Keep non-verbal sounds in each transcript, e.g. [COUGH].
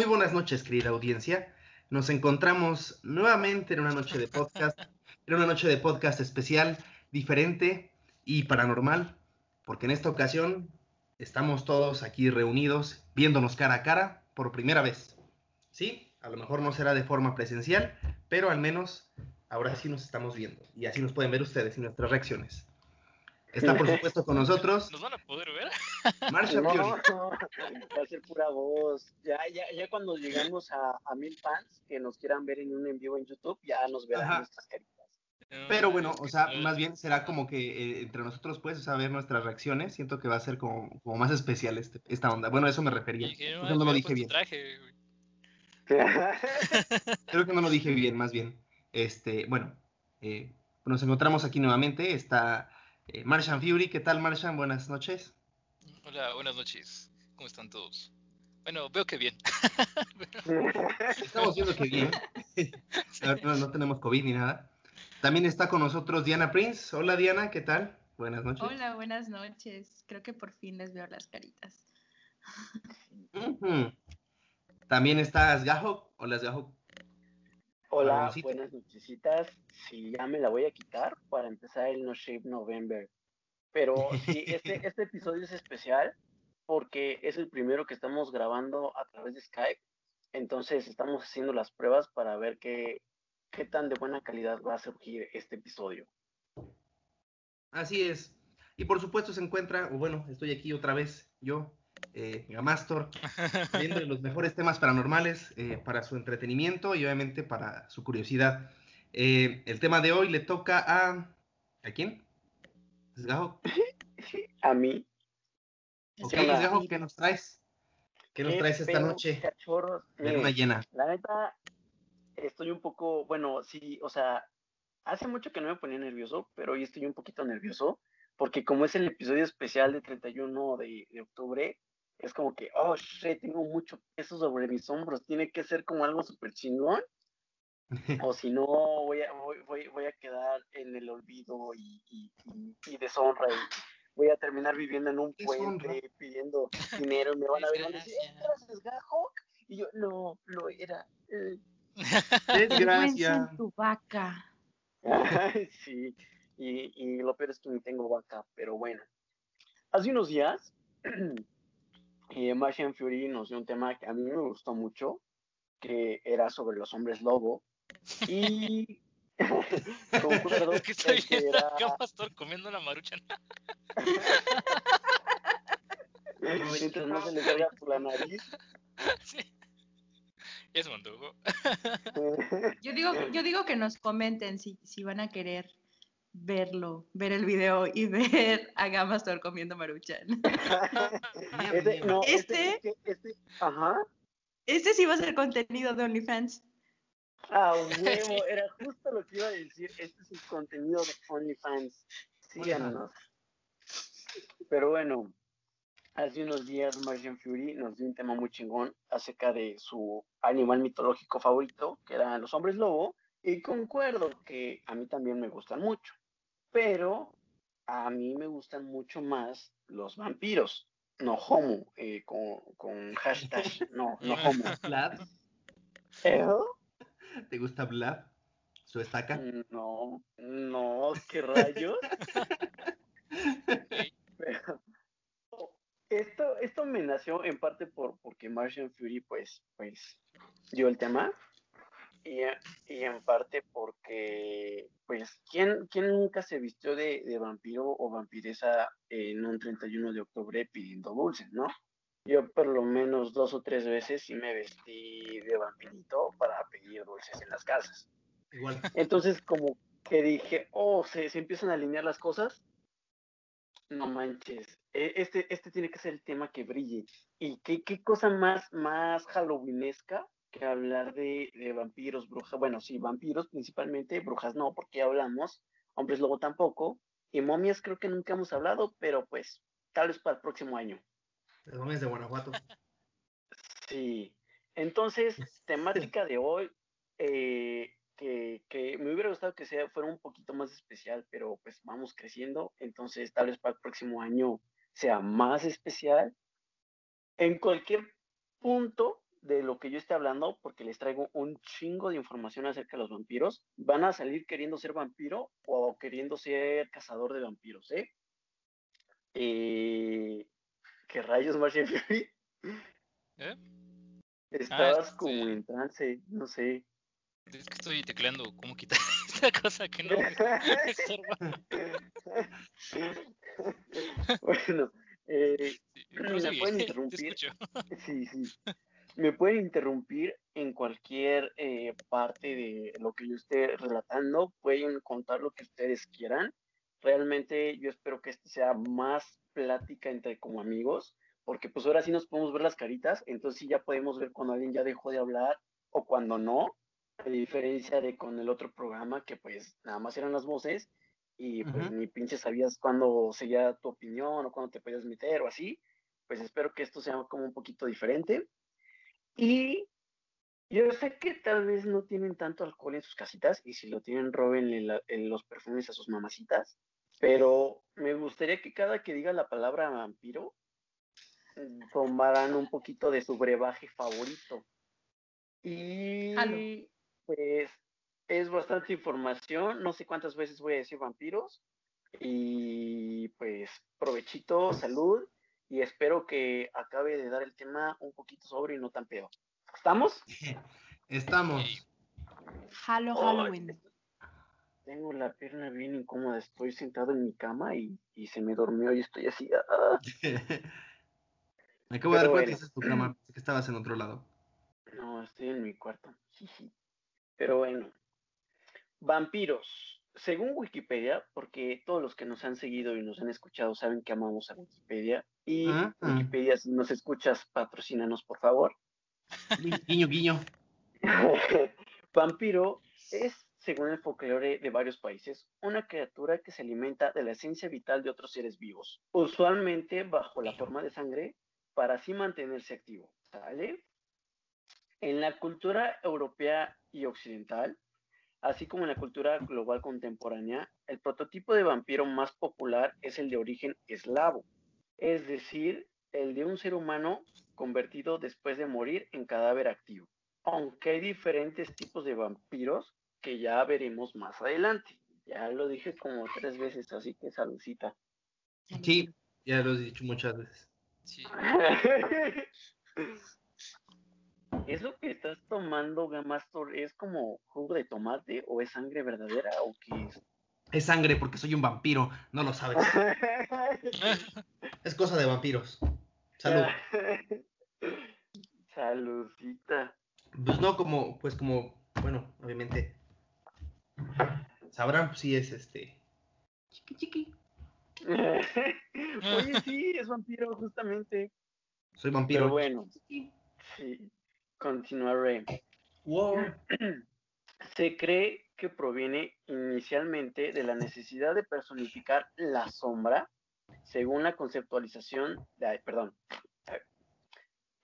Muy buenas noches, querida audiencia. Nos encontramos nuevamente en una noche de podcast, en una noche de podcast especial, diferente y paranormal, porque en esta ocasión estamos todos aquí reunidos, viéndonos cara a cara por primera vez. Sí, a lo mejor no será de forma presencial, pero al menos ahora sí nos estamos viendo y así nos pueden ver ustedes y nuestras reacciones. Está por [LAUGHS] supuesto con nosotros. ¿Nos van a poder ver? [LAUGHS] Marsha No, va a ser pura voz. Ya, ya, ya cuando llegamos a, a mil fans que nos quieran ver en un en vivo en YouTube, ya nos verán Ajá. nuestras caritas. Pero bueno, o sea, más bien será como que eh, entre nosotros, pues, o sea, ver nuestras reacciones. Siento que va a ser como, como más especial este, esta onda. Bueno, a eso me refería. Dije, Creo que no lo dije bien. traje. [LAUGHS] Creo que no lo dije bien, más bien. Este, bueno, eh, nos encontramos aquí nuevamente. Está eh, Marshan Fury. ¿Qué tal, Marshan? Buenas noches. Hola, buenas noches. ¿Cómo están todos? Bueno, veo que bien. Estamos viendo que bien. [LAUGHS] No, no- no tenemos COVID ni nada. También está con nosotros Diana Prince. Hola, Diana, ¿qué tal? Buenas noches. Hola, buenas noches. Creo que por fin les veo las caritas. También está Asgajo. Hola, Asgajo. Hola, buenas nochecitas. Sí, ya me la voy a quitar para empezar el No Shape November. Pero sí, este, [LAUGHS] este episodio es especial porque es el primero que estamos grabando a través de Skype. Entonces estamos haciendo las pruebas para ver qué, qué tan de buena calidad va a surgir este episodio. Así es. Y por supuesto se encuentra, o bueno, estoy aquí otra vez, yo, eh, Gamastor, viendo [LAUGHS] los mejores temas paranormales eh, para su entretenimiento y obviamente para su curiosidad. Eh, el tema de hoy le toca a... ¿A quién? Asgajo. [LAUGHS] A mí. Ok. Asgajo, ¿qué nos traes? ¿Qué nos ¿Qué traes esta noche cachorros? de luna llena? La neta, estoy un poco, bueno, sí, o sea, hace mucho que no me ponía nervioso, pero hoy estoy un poquito nervioso, porque como es el episodio especial de 31 de, de octubre, es como que, oh, shit, tengo mucho peso sobre mis hombros, tiene que ser como algo súper chingón, [LAUGHS] o si no, voy a, voy, voy, a quedar en el olvido y, y, y, y deshonra, y voy a terminar viviendo en un puente pidiendo [LAUGHS] dinero, y me van a ver y van a decir, Desgracia. "¿Eras Sgahawk?" Y yo, no, lo era. eh. [LAUGHS] Desgracia. en tu vaca. Ay, sí, y, y lo peor es que ni tengo vaca, pero bueno. Hace unos días, [CLEARS THROAT] eh, Martian Fury nos dio un tema que a mí me gustó mucho, que era sobre los hombres lobo, y [LAUGHS] [LAUGHS] concuerdo Es que estoy en que viendo era... acá Pastor comiendo una maruchan. [LAUGHS] Mientras no se le salga por la nariz. sí. Me antojó. Yo digo, yo digo que nos comenten si, si van a querer verlo, ver el video y [LAUGHS] ver a Gamastor comiendo maruchan. [LAUGHS] Este, no, Este- este, este, ajá. Este sí va a ser contenido de OnlyFans. Ah, huevo, era justo lo que iba a decir. Este es el contenido de OnlyFans. Síganos. Pero bueno, hace unos días Martian Fury nos dio un tema muy chingón acerca de su animal mitológico favorito, que eran los hombres lobo, y concuerdo que a mí también me gustan mucho, pero a mí me gustan mucho más los vampiros, no homo, eh, con, con hashtag, no, no [LAUGHS] homo. ¿Vlad? ¿Eh? ¿Te gusta Vlad? ¿Su estaca? No, no, qué rayos. Pero, esto, esto me nació en parte por porque Martian Fury pues, pues dio el tema y, y en parte porque pues ¿quién, quién nunca se vistió de, de vampiro o vampiresa en un 31 de octubre pidiendo dulces, ¿no? Yo por lo menos dos o tres veces sí me vestí de vampirito para pedir dulces en las casas. Igual. Entonces, como que dije, oh, se, se empiezan a alinear las cosas. No manches, e- este, este tiene que ser el tema que brille. ¿Y qué, qué cosa más, más halloweenesca que hablar de, de vampiros, brujas? Bueno, sí, vampiros principalmente, brujas no, porque ya hablamos, hombres lobo tampoco, y momias creo que nunca hemos hablado, pero pues tal vez para el próximo año. Las momias de Guanajuato. Sí. Entonces, [LAUGHS] temática de hoy, eh, que, que me hubiera gustado que sea, fuera un poquito más especial, pero pues vamos creciendo, entonces tal vez para el próximo año sea más especial. En cualquier punto de lo que yo esté hablando, porque les traigo un chingo de información acerca de los vampiros, van a salir queriendo ser vampiro o queriendo ser cazador de vampiros, ¿eh? eh ¿Qué rayos, Marcia Fury? ¿Eh? Estabas ah, como en trance, no sé. Es que estoy tecleando cómo quitar esta [LAUGHS] cosa que no [LAUGHS] bueno, eh, me pueden [LAUGHS] interrumpir. Sí, sí. Me pueden interrumpir en cualquier eh, parte de lo que yo esté relatando. Pueden contar lo que ustedes quieran. Realmente yo espero que este sea más plática entre como amigos, porque pues ahora sí nos podemos ver las caritas, entonces sí ya podemos ver cuando alguien ya dejó de hablar o cuando no, a diferencia de con el otro programa que pues nada más eran las voces y pues ni pinche sabías cuándo seguía tu opinión o cuándo te podías meter o así, pues espero que esto sea como un poquito diferente. Y yo sé que tal vez no tienen tanto alcohol en sus casitas y si lo tienen roben en los perfumes a sus mamacitas, pero me gustaría que cada que diga la palabra vampiro tomaran un poquito de su brebaje favorito. Y pues es bastante información, no sé cuántas veces voy a decir vampiros. Y pues provechito, salud y espero que acabe de dar el tema un poquito sobre y no tan peor. ¿Estamos? [LAUGHS] Estamos. Halo Halloween. Tengo la pierna bien incómoda, estoy sentado en mi cama y, se me durmió y estoy así. Ah. [LAUGHS] me acabo de dar cuenta que es tu cama, que estabas en otro lado. No, estoy en mi cuarto. Pero bueno, vampiros. Según Wikipedia, porque todos los que nos han seguido y nos han escuchado saben que amamos a Wikipedia, y ah, ah. Wikipedia, nos escuchas, patrocínanos, por favor. Guiño, guiño. [LAUGHS] Vampiro es, según el folclore de varios países, una criatura que se alimenta de la esencia vital de otros seres vivos, usualmente bajo la forma de sangre, para así mantenerse activo. ¿Sale? En la cultura europea y occidental, así como en la cultura global contemporánea, el prototipo de vampiro más popular es el de origen eslavo, es decir, el de un ser humano convertido después de morir en cadáver activo. Aunque hay diferentes tipos de vampiros que ya veremos más adelante. Ya lo dije como tres veces, así que saludcita. Sí, ya lo he dicho muchas veces. Sí. [LAUGHS] ¿Eso que estás tomando, Gamastor, es como jugo de tomate o es sangre verdadera o qué es? Es sangre porque soy un vampiro, no lo sabes. [LAUGHS] es cosa de vampiros. Salud. [LAUGHS] Saludcita. Pues no, como, pues como, bueno, obviamente. Sabrán si es este. Chiqui chiqui. [LAUGHS] Oye, sí, es vampiro, justamente. Soy vampiro. Pero bueno. Sí. Continuaré. [CLEARS THROAT] Se cree que proviene inicialmente de la necesidad de personificar la sombra, según la conceptualización de, perdón,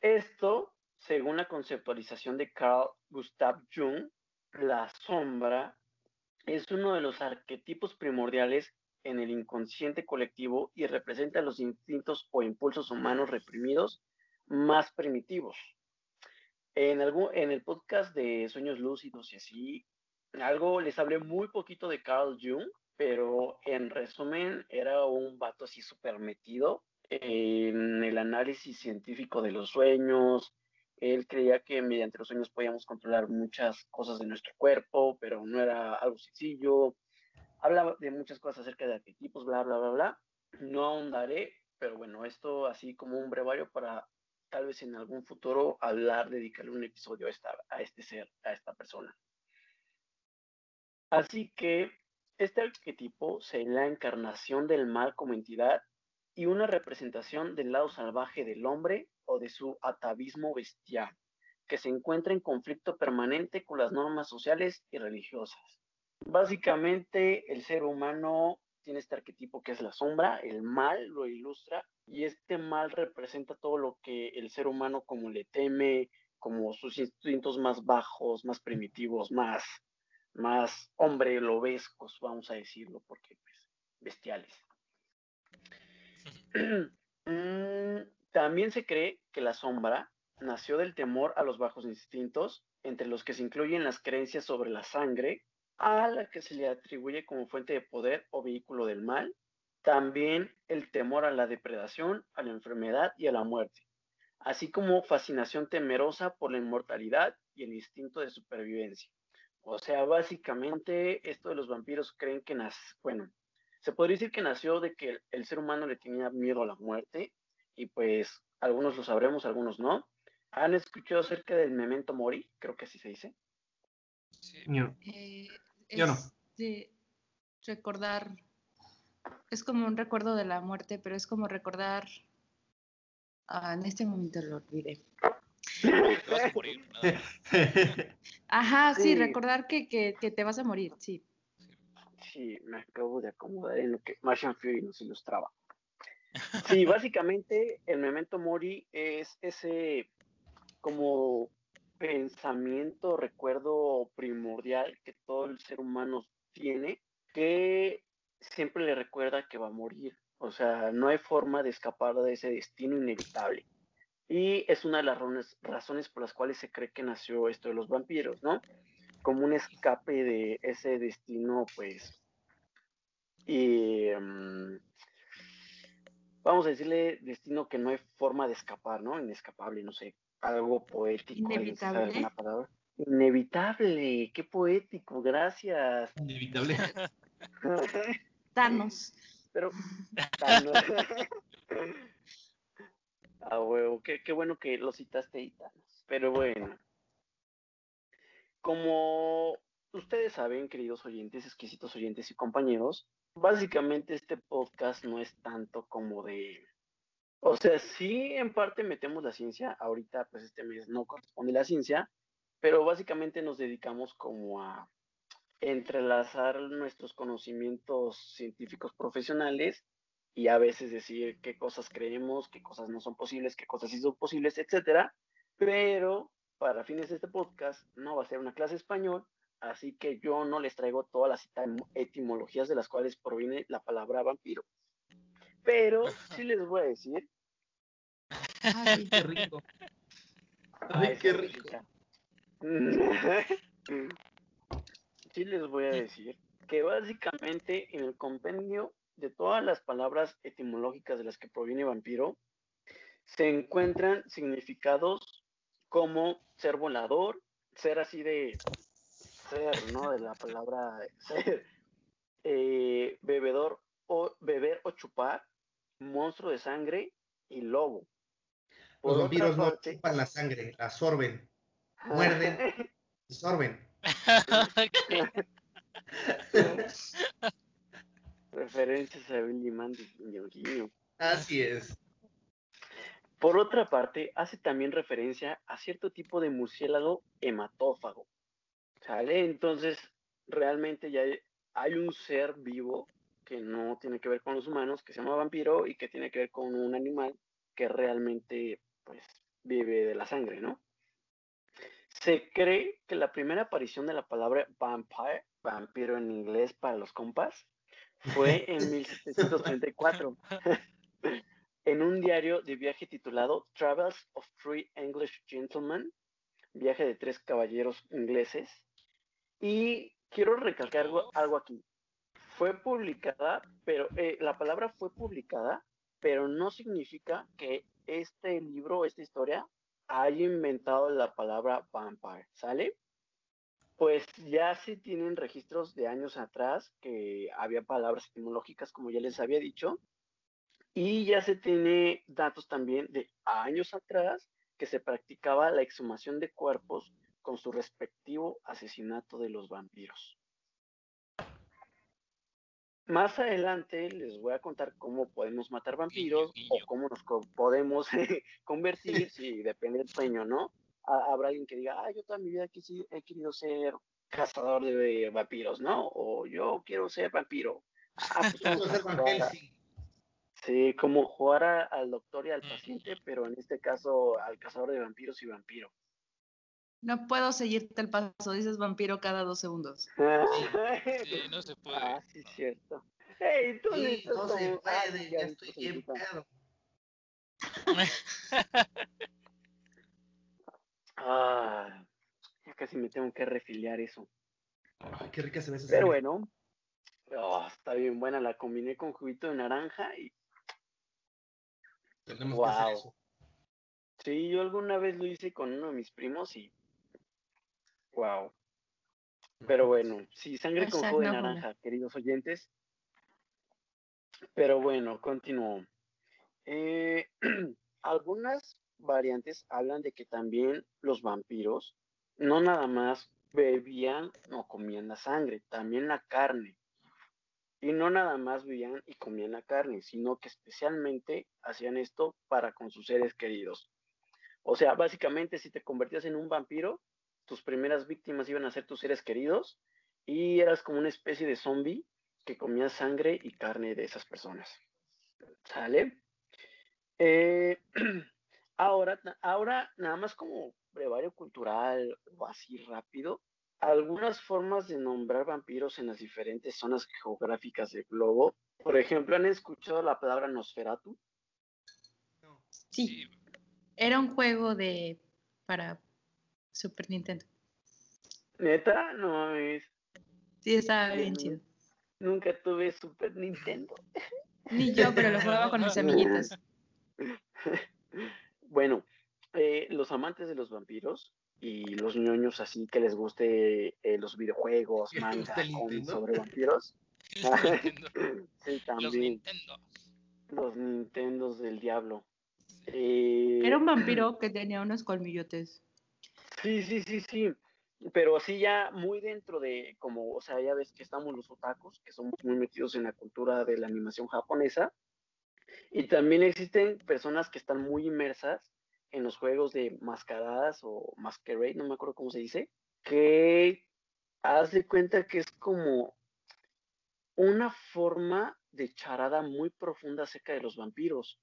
esto, según la conceptualización de Carl Gustav Jung, la sombra es uno de los arquetipos primordiales en el inconsciente colectivo y representa los instintos o impulsos humanos reprimidos más primitivos. En, en el podcast de Sueños Lúcidos y así, algo les hablé muy poquito de Carl Jung, pero en resumen era un vato así súper metido en el análisis científico de los sueños. Él creía que mediante los sueños podíamos controlar muchas cosas de nuestro cuerpo, pero no era algo sencillo. Hablaba de muchas cosas acerca de arquetipos, bla, bla, bla, bla. No ahondaré, pero bueno, esto así como un brevario para tal vez en algún futuro hablar, dedicarle un episodio a, esta, a este ser, a esta persona. Así que este arquetipo es la encarnación del mal como entidad y una representación del lado salvaje del hombre o de su atavismo bestial, que se encuentra en conflicto permanente con las normas sociales y religiosas. Básicamente, el ser humano tiene este arquetipo que es la sombra, el mal lo ilustra y este mal representa todo lo que el ser humano como le teme, como sus instintos más bajos, más primitivos, más, más hombre lobescos, vamos a decirlo, porque pues bestiales. [CLEARS THROAT] Mm, también se cree que la sombra nació del temor a los bajos instintos, entre los que se incluyen las creencias sobre la sangre, a la que se le atribuye como fuente de poder o vehículo del mal, también el temor a la depredación, a la enfermedad y a la muerte, así como fascinación temerosa por la inmortalidad y el instinto de supervivencia. O sea, básicamente esto de los vampiros creen que nace, bueno, se podría decir que nació de que el ser humano le tenía miedo a la muerte y pues algunos lo sabremos, algunos no. ¿Han escuchado acerca del memento mori? Creo que así se dice. Sí. Yo, Eh, Yo no. es de recordar, es como un recuerdo de la muerte, pero es como recordar, ah, en este momento lo olvidé. Te vas a morir. nada. [LAUGHS] Ajá, sí, Sí. recordar que, que, que te vas a morir, sí. Sí, me acabo de acomodar en lo que Martian Fury nos ilustraba. Sí, [LAUGHS] básicamente el memento mori es ese como pensamiento, recuerdo primordial que todo el ser humano tiene, que siempre le recuerda que va a morir. O sea, no hay forma de escapar de ese destino inevitable. Y es una de las razones, razones por las cuales se cree que nació esto de los vampiros, ¿no? Como un escape de ese destino, pues, y mm, vamos a decirle destino que no hay forma de escapar, ¿no? Inescapable, no sé, algo poético. ¿alguien sabe Inevitable. alguna palabra? Inevitable, qué poético, gracias. Inevitable. [LAUGHS] Thanos. Pero. [LAUGHS] tan- [LAUGHS] ah, huevo, qué, qué bueno que lo citaste tal. Pero bueno. Como ustedes saben, queridos oyentes, exquisitos oyentes y compañeros, básicamente este podcast no es tanto como de. O sea, sí, en parte metemos la ciencia. Ahorita, pues este mes no corresponde la ciencia, pero básicamente nos dedicamos como a entrelazar nuestros conocimientos científicos profesionales y a veces decir qué cosas creemos, qué cosas no son posibles, qué cosas sí son posibles, etcétera. Pero para fines de este podcast no va a ser una clase de español, así que yo no les traigo todas las etim- etimologías de las cuales proviene la palabra vampiro. Pero [LAUGHS] sí les voy a decir. Sí. Qué rico. Ay, Ay, qué rico. [LAUGHS] sí les voy a decir que básicamente en el compendio de todas las palabras etimológicas de las que proviene vampiro, se encuentran significados como ser volador, ser así de ser, ¿no? De la palabra ser, [LAUGHS] eh, bebedor o beber o chupar, monstruo de sangre y lobo. Los vampiros no chupan la sangre, la absorben, [LAUGHS] muerden. absorben. [LAUGHS] Referencias a Billy Mandy. Así es. Por otra parte, hace también referencia a cierto tipo de murciélago hematófago. ¿Sale? Entonces, realmente ya hay, hay un ser vivo que no tiene que ver con los humanos, que se llama vampiro y que tiene que ver con un animal que realmente, pues, vive de la sangre, ¿no? Se cree que la primera aparición de la palabra vampire, vampiro en inglés para los compas, fue [LAUGHS] en 1734 [LAUGHS] en un diario de viaje titulado Travels of Three English Gentlemen, viaje de tres caballeros ingleses. Y quiero recalcar algo, algo aquí. Fue publicada, pero eh, la palabra fue publicada, pero no significa que este libro, esta historia, haya inventado la palabra vampire, ¿sale? Pues ya se tienen registros de años atrás que había palabras etimológicas, como ya les había dicho, y ya se tiene datos también de años atrás que se practicaba la exhumación de cuerpos con su respectivo asesinato de los vampiros. Más adelante les voy a contar cómo podemos matar vampiros o cómo nos podemos [LAUGHS] convertir, [LAUGHS] si depende del sueño, ¿no? Ha- Habrá alguien que diga, ah, yo toda mi vida he querido ser cazador de vampiros, ¿no? O yo quiero ser vampiro. Ah, pues. [LAUGHS] Sí, como jugar a- al doctor y al Mm. paciente, pero en este caso al cazador de vampiros y vampiro. No puedo seguirte el paso, dices vampiro cada dos segundos. [LAUGHS] Sí, no se puede. Ah, sí, no. cierto. Hey, tú Sí, no se como- puede, ya estoy bien pedo. [LAUGHS] Ah, ya casi me tengo que refiliar eso. Ay, qué rica se ve esa Pero sangre. bueno, oh, está bien buena. La combiné con juguito de naranja y Tenemos que hacer Wow. eso. sí, yo alguna vez lo hice con uno de mis primos y wow. Pero bueno, sí, sangre con jugo de naranja, queridos oyentes. Pero bueno, continúo. Eh, [CLEARS THROAT] algunas variantes hablan de que también los vampiros no nada más bebían o comían la sangre, también la carne. Y no nada más bebían y comían la carne, sino que especialmente hacían esto para con sus seres queridos. O sea, básicamente si te convertías en un vampiro, tus primeras víctimas iban a ser tus seres queridos y eras como una especie de zombie que comía sangre y carne de esas personas. ¿Sale? Eh, [CLEARS THROAT] ahora, ahora, nada más como brevario cultural o así rápido, algunas formas de nombrar vampiros en las diferentes zonas geográficas del globo. Por ejemplo, ¿han escuchado la palabra Nosferatu? Sí, Sí, era un juego de para Super Nintendo. Neta, no mames. Sí, estaba bien chido. Nunca tuve Super Nintendo. Ni yo, pero lo jugaba con mis [LAUGHS] amiguitos. [LAUGHS] Bueno, eh, los amantes de los vampiros y los ñoños así que les guste eh, los videojuegos, ¿Que te manga, sobre vampiros. [LAUGHS] los Nintendo. [LAUGHS] Sí, Los también Nintendo. los Nintendos del diablo. Eh, Era un [CLEARS THROAT] vampiro que tenía unos colmillotes. Sí, sí, sí, sí. Pero así ya muy dentro de, como, o sea, ya ves que estamos los otakus, que somos muy metidos en la cultura de la animación japonesa. Y también existen personas que están muy inmersas en los juegos de mascaradas o masquerade, no me acuerdo cómo se dice, que haz de cuenta que es como una forma de charada muy profunda acerca de los vampiros.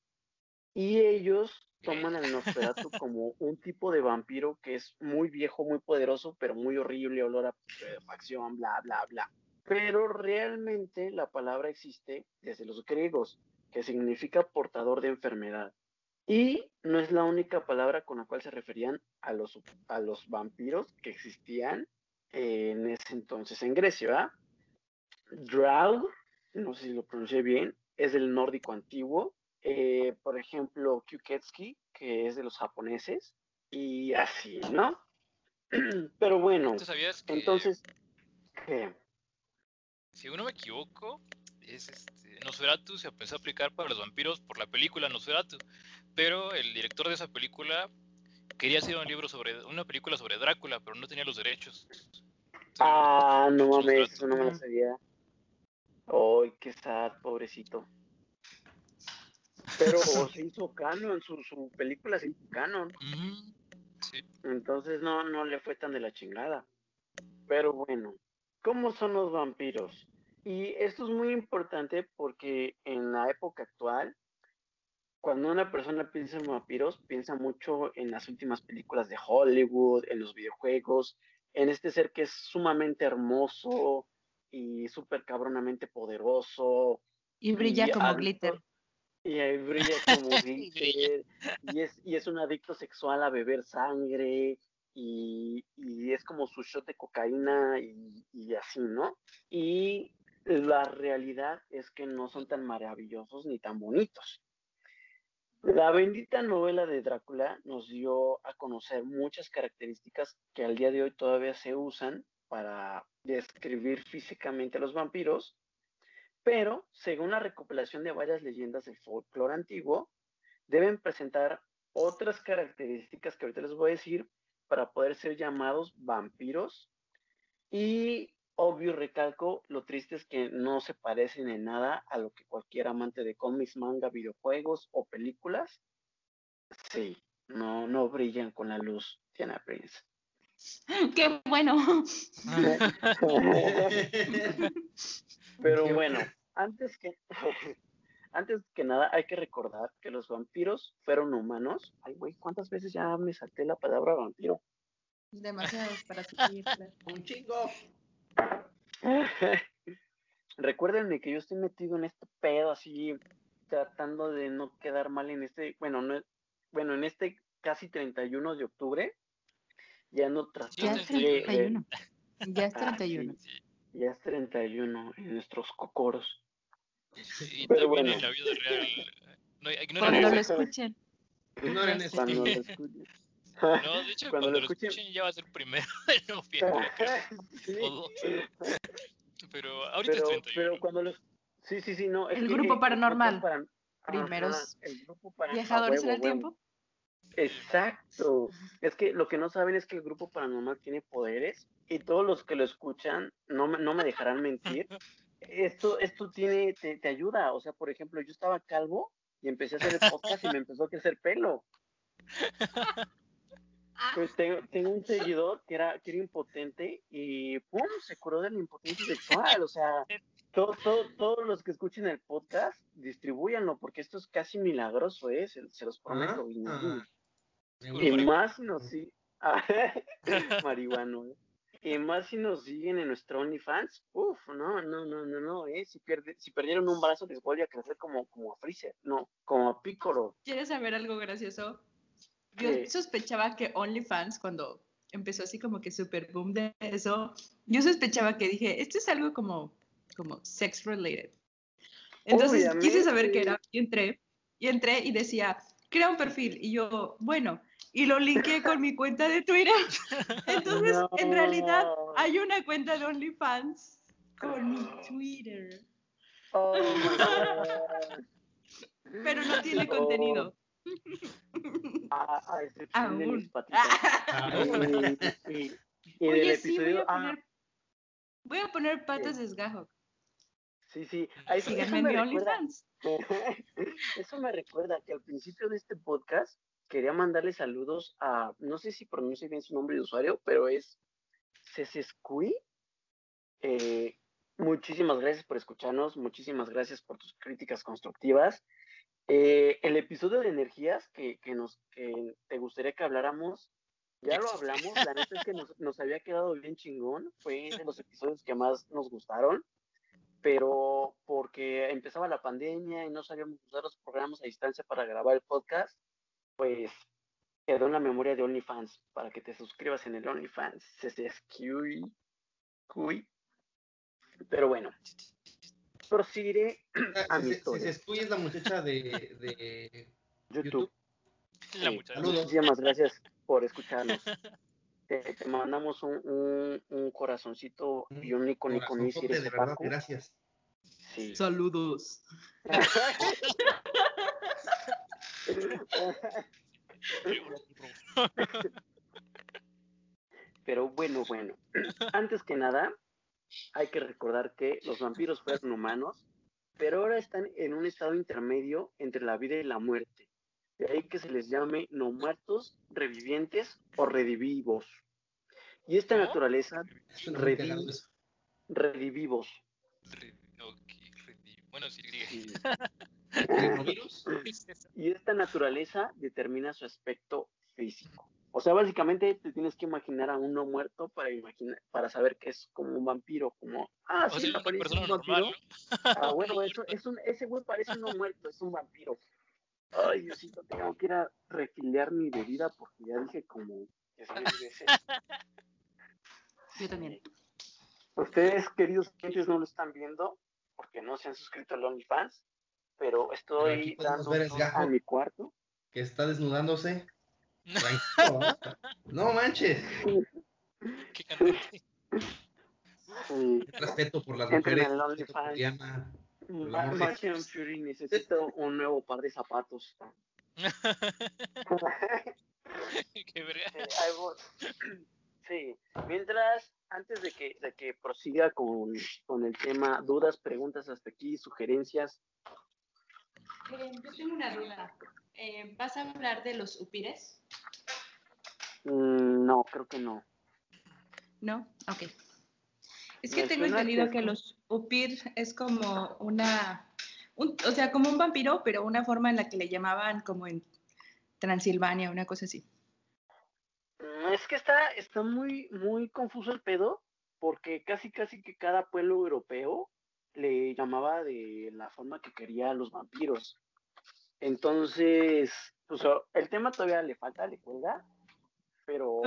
Y ellos toman al Nosferatu [LAUGHS] como un tipo de vampiro que es muy viejo, muy poderoso, pero muy horrible, olor a putrefacción, bla, bla, bla. Pero realmente la palabra existe desde los griegos, que significa portador de enfermedad. Y no es la única palabra con la cual se referían a los, a los vampiros que existían en ese entonces en Grecia, ¿verdad? No sé si lo pronuncié bien, es del nórdico antiguo. Eh, por ejemplo, Kyuketsuki, que es de los japoneses, y así, ¿no? [CLEARS THROAT] Pero bueno, ¿Tú sabías que, entonces, ¿qué? si no me equivoco, es este, Nosferatu se empezó a aplicar para los vampiros por la película Nosferatu, pero el director de esa película quería hacer un libro sobre una película sobre Drácula, pero no tenía los derechos. Entonces, Ah, no Nosferatu. mames, eso no me lo sabía. Ay, qué sad, pobrecito. Pero se hizo canon, su, su película se hizo canon. Sí. Entonces no, no le fue tan de la chingada. Pero bueno, ¿cómo son los vampiros? Y esto es muy importante porque en la época actual, cuando una persona piensa en vampiros, piensa mucho en las últimas películas de Hollywood, en los videojuegos, en este ser que es sumamente hermoso y súper cabronamente poderoso. Y brilla y como adicto- glitter. Y ahí brilla [LAUGHS] como glitter, y es, y es un adicto sexual a beber sangre, y, y es como su shot de cocaína y, y así, ¿no? Y la realidad es que no son tan maravillosos ni tan bonitos. La bendita novela de Drácula nos dio a conocer muchas características que al día de hoy todavía se usan para describir físicamente a los vampiros, pero según la recopilación de varias leyendas del folclore antiguo, deben presentar otras características que ahorita les voy a decir para poder ser llamados vampiros. Y obvio recalco, lo triste es que no se parecen en nada a lo que cualquier amante de cómics, manga, videojuegos o películas. Sí, no, no brillan con la luz, Diana Prince. [LAUGHS] ¡Qué bueno! [LAUGHS] Pero bueno, antes que, [LAUGHS] antes que nada hay que recordar que los vampiros fueron humanos. Ay, güey, ¿cuántas veces ya me salté la palabra vampiro? Demasiados para seguir. Un chingo. [LAUGHS] Recuérdenme que yo estoy metido en este pedo así, tratando de no quedar mal en este, bueno, no, bueno, en este casi 31 de octubre, ya no tratamos Ya es de- de- 31. Ya es [LAUGHS] Ah, 31. sí, ya es 31 en nuestros cocoros. Y Pero bueno. en la vida real. No, ignoren Cuando lo escuchen. Ignoren eso. Cuando lo [LAUGHS] escuchen. No, de hecho, Cuando cuando, lo lo escuchen- ya va a ser primero [LAUGHS] de noviembre. [LAUGHS] Sí. Pero ahorita pero, es 31. pero cuando los sí sí sí no El grupo paranormal. para- Primeros Ajá, el grupo para- Viajadores a en el huevo, tiempo. exacto es que lo que no saben es que el grupo paranormal tiene poderes y todos los que lo escuchan no me, no me dejarán mentir [LAUGHS] esto esto tiene te, te ayuda o sea por ejemplo yo estaba calvo y empecé a hacer el podcast y me empezó a crecer pelo pues tengo, tengo un seguidor que era, que era impotente y ¡pum! se curó de la impotencia sexual. O sea, todo, todo- todos los que escuchen el podcast, distribúyanlo, porque esto es casi milagroso, ¿eh? Se, se los prometo. y, Ah, y más si nos siguen. [LAUGHS] Marihuano, ¿eh? Y más si nos siguen en nuestro OnlyFans, uff, no, no, no, no, no, ¿eh? Si, pierde, si perdieron un brazo les vuelve a crecer como, como a Freezer, no, como a Piccolo. ¿Quieres saber algo gracioso? Yo sospechaba que OnlyFans, cuando empezó así como que super boom de eso, yo sospechaba que dije, esto es algo como, como sex related. Entonces quise saber qué era y entré, y entré y decía, crea un perfil. Y yo, bueno, y lo linké con mi cuenta de Twitter. [LAUGHS] Entonces, en realidad, hay una cuenta de OnlyFans con mi Twitter, Oh, [LAUGHS] pero no tiene contenido. A, a excepción de Aún. mis patitas. ah, Y, y- y del Oye, sí, voy episodio. a ah, poner, voy a poner patas de esgajo. sí, sí. a eso, Síganme me recuerda, [LAUGHS] eso me recuerda que al principio de este podcast quería mandarle saludos a. No sé si pronuncio bien su nombre de usuario, pero es Cesescui. Eh, muchísimas gracias por escucharnos, muchísimas gracias por tus críticas constructivas. Eh, el episodio de energías que, que nos que te gustaría que habláramos, ya lo hablamos, la neta es que nos, nos había quedado bien chingón, fue de los [LAUGHS] episodios que más nos gustaron, pero porque empezaba la pandemia y no sabíamos usar los programas a distancia para grabar el podcast, pues quedó en la memoria de OnlyFans, para que te suscribas en el OnlyFans. Pero bueno, proseguiré a mi Si historia. Sescuy es la muchacha de, de YouTube. YouTube. La Sí, muchacha. Saludos. Muchísimas gracias por escucharnos. Te, te mandamos un, un, un corazoncito y un icono con Corazonzote, de verdad, gracias. Sí. Saludos. [LAUGHS] Pero bueno, bueno. Antes que nada, hay que recordar que los vampiros fueron humanos, pero ahora están en un estado intermedio entre la vida y la muerte. De ahí que se les llame no muertos, revivientes o redivivos. Y esta ¿Cómo? naturaleza, redivivos. Bueno, sí. Sí. [LAUGHS] Y esta naturaleza determina su aspecto físico. O sea, básicamente te tienes que imaginar a un no muerto para imaginar, para saber que es como un vampiro, como ah, O sí, sea, parece persona un vampiro. normal. ¿no? Ah, bueno, eso, es un, ese güey parece un no muerto, es un vampiro. Ay, Diosito, tengo que ir a refiliar mi bebida porque ya dije como 10 veces. [LAUGHS] Yo también. Ustedes, queridos clientes, no lo están viendo porque no se han suscrito al OnlyFans, pero Pero estoy dando ver el zoom gajo. a mi cuarto. Que está desnudándose. Tranquilo. No manches. Qué cantante. Sí. Respeto por las Entren mujeres. por. Diana. Ma- amor de Martian. Fury, necesito un nuevo par de zapatos. [LAUGHS] Qué. Sí, mientras, antes de que, de que prosiga con, con el tema, dudas, preguntas hasta aquí, sugerencias, Eh, yo tengo una duda. Eh, ¿Vas a hablar de los upires? mm, no, creo que no. ¿No? Ok. Es que Me tengo entendido que los upir es como una, un- o sea, como un vampiro, pero una forma en la que le llamaban como en Transilvania, una cosa así. Mm, Es que está, está muy, muy confuso el pedo, porque casi, casi que cada pueblo europeo le llamaba de la forma que quería a los vampiros. Entonces, pues el tema todavía le falta, le cuelga, pero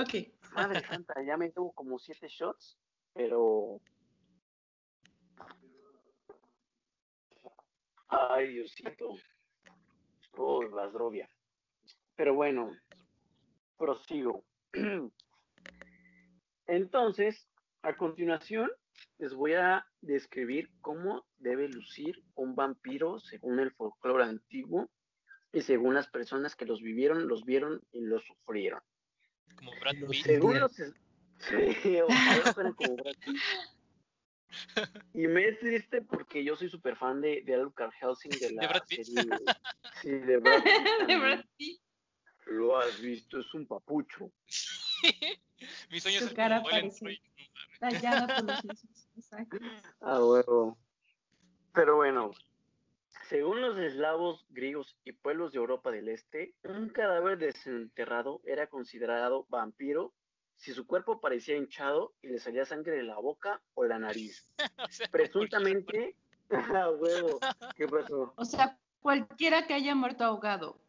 madre [LAUGHS] santa, ya me tuvo como siete shots, pero ay Diosito, oh, Vasdrovia. Pero bueno, prosigo. [CLEARS THROAT] Entonces, a continuación, les voy a describir cómo debe lucir un vampiro según el folclore antiguo y según las personas que los vivieron, los vieron y los sufrieron. Como Brad Pitt. Según los... Sí, [LAUGHS] ojalá fueran como Brad Pitt. [LAUGHS] Y me es triste porque yo soy súper fan de, de Alucard Helsing [LAUGHS] de la Brad Pitt? serie. Sí, de Brad Pitt. De. Brad Pitt. Lo has visto, es un papucho. Mi sueño Su es cara. Tallada por los mismos. Exacto. Ah, huevo. Pero bueno, según los eslavos, griegos y pueblos de Europa del Este, un cadáver desenterrado era considerado vampiro si su cuerpo parecía hinchado y le salía sangre de la boca o la nariz. [LAUGHS] O sea, [LAUGHS] Presuntamente, [LAUGHS] huevo, ¿qué pasó? O sea, cualquiera que haya muerto ahogado.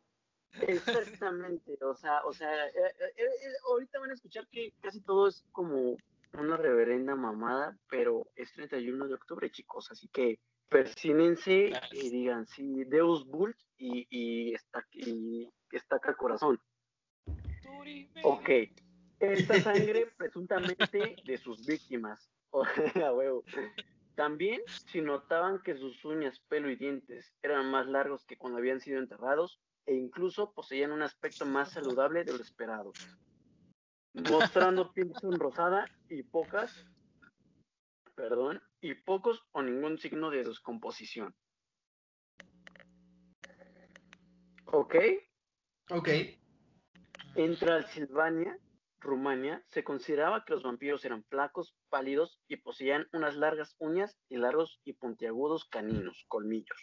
Exactamente, o sea, o sea, eh, eh, eh, ahorita van a escuchar que casi todo es como una reverenda mamada, pero es 31 de octubre, chicos, así que persínense y digan, sí, Deus Vult y, y, esta- y estaca el corazón. Ok, esta [LAUGHS] sangre presuntamente de sus víctimas. [LAUGHS] Huevo. También, si notaban que sus uñas, pelo y dientes eran más largos que cuando habían sido enterrados, e incluso poseían un aspecto más saludable de lo esperado, mostrando piel sonrosada y pocas, perdón, y pocos o ningún signo de descomposición. ¿Ok? Ok. En Transilvania, Rumania, se consideraba que los vampiros eran flacos, pálidos y poseían unas largas uñas y largos y puntiagudos caninos, colmillos.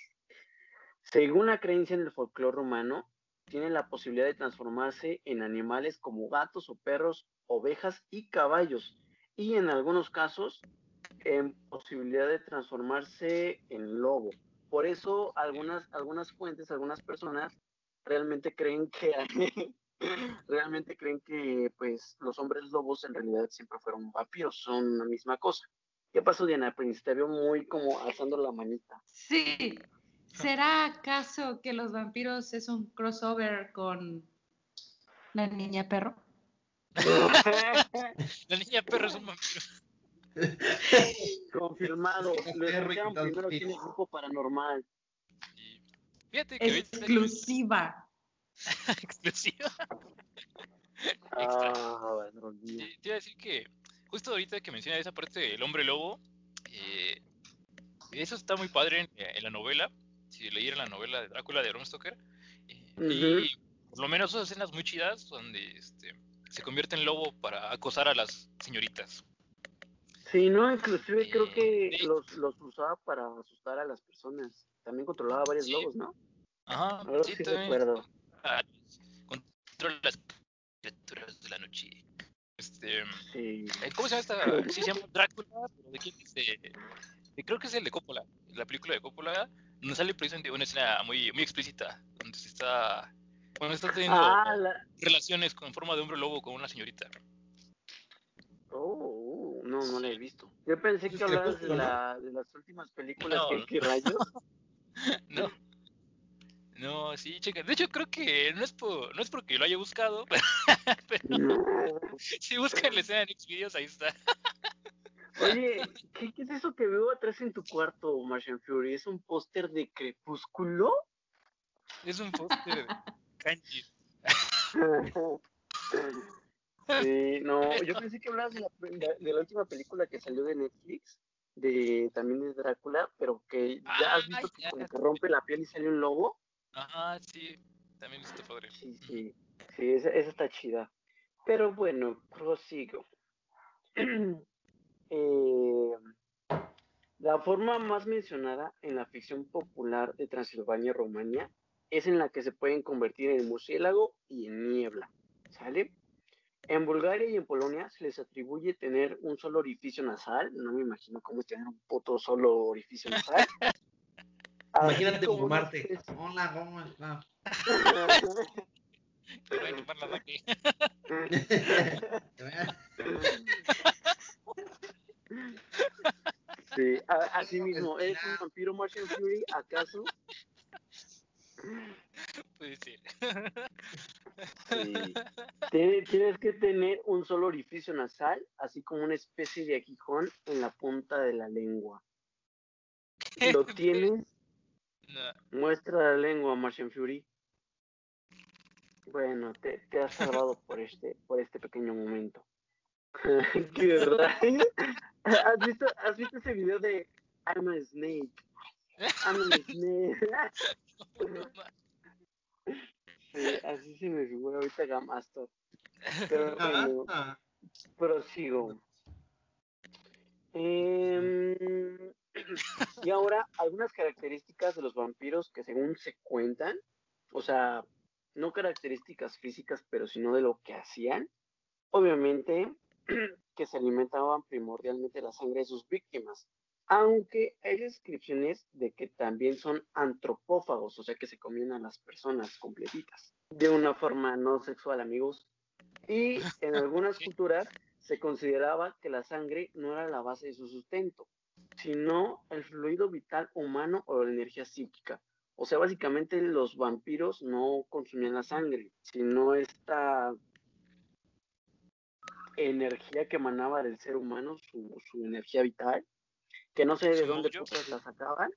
Según la creencia en el folclore rumano, tienen la posibilidad de transformarse en animales como gatos o perros, ovejas y caballos, y en algunos casos en posibilidad de transformarse en lobo. Por eso algunas, algunas fuentes, algunas personas realmente creen que [LAUGHS] realmente creen que pues los hombres lobos en realidad siempre fueron vampiros, son la misma cosa. ¿Qué pasó, Diana Prince? Te veo muy como alzando la manita. Sí. ¿Será acaso que los vampiros es un crossover con la niña perro? [LAUGHS] La niña perro es un vampiro. [LAUGHS] Confirmado. [LAUGHS] Lo escucharon primero aquí en el grupo paranormal. Y fíjate que Exclusiva. [LAUGHS] exclusiva. Ah, bueno, te iba a decir que justo ahorita que menciona esa parte del hombre lobo, eh, eso está muy padre en, en la novela. Si leyeran la novela de Drácula de Bram Stoker, eh, y por lo menos son escenas muy chidas donde este, se convierte en lobo para acosar a las señoritas. Sí, no, inclusive creo Eh, que los, los usaba para asustar a las personas. También controlaba varios Sí. lobos, ¿no? Ajá, Ahora sí, sí también recuerdo. controla- controla las criaturas de la noche. Este, Sí. eh, ¿Cómo se llama esta? [LAUGHS] Sí, se llama Drácula, pero ¿de quién es? De- de- creo que es el de Coppola, la película de Coppola, donde sale precisamente una escena muy, muy explícita, donde se está, bueno, está teniendo Ah, la... relaciones con forma de hombre lobo con una señorita. Oh, no, no la he visto. Yo pensé que hablabas de, la, de las últimas películas No. que, que rayos. [LAUGHS] No. No, sí, checa. De hecho, creo que no es, por, no es porque lo haya buscado, [LAUGHS] pero No. si buscan la escena en Xvideos, ahí está. Oye, [LAUGHS] ¿qué, ¿qué es eso que veo atrás en tu cuarto, Martian Fury? ¿Es un póster de Crepúsculo? Es un póster de kanji. Sí, no, yo [LAUGHS] pensé que hablabas de la, de, la última película que salió de Netflix, de también de Drácula, pero que ya has visto Ah, que ya. como que rompe la piel y sale un lobo. Ajá, sí, también está padre. Sí, sí, sí, esa, esa está chida. Pero bueno, prosigo. [CLEARS THROAT] Eh, la forma más mencionada en la ficción popular de Transilvania Rumania es en la que se pueden convertir en murciélago y en niebla, ¿sale? En Bulgaria y en Polonia se les atribuye tener un solo orificio nasal, no me imagino cómo es tener un puto solo orificio nasal. [LAUGHS] Imagínate como especie- Hola, ¿cómo estás? Que no hay que nada aquí. Sí, a- así mismo, ¿eres un vampiro Martian Fury, acaso? Puede ser. Sí. [LAUGHS] Tienes, que tener un solo orificio nasal, así como una especie de aguijón en la punta de la lengua. ¿Lo tienes? No. Muestra la lengua, Martian Fury. Bueno, te, te has salvado por este, por este pequeño momento. [LAUGHS] Qué. [LAUGHS] ¿Has visto, ¿Has visto ese video de I'm a snake? [LAUGHS] Sí, así se me figura ahorita Gamastor. Pero bueno, Ah, prosigo. Em, y ahora, algunas características de los vampiros que según se cuentan, o sea, no características físicas, pero sino de lo que hacían, obviamente [CLEARS THROAT] que se alimentaban primordialmente de la sangre de sus víctimas, aunque hay descripciones de que también son antropófagos, o sea que se comían a las personas completitas, de una forma no sexual, amigos. Y en algunas culturas se consideraba que la sangre no era la base de su sustento, sino el fluido vital humano o la energía psíquica. O sea, básicamente los vampiros no consumían la sangre, sino esta energía que emanaba del ser humano, su, su energía vital, que no sé de ¿Su dónde putas la sacaban.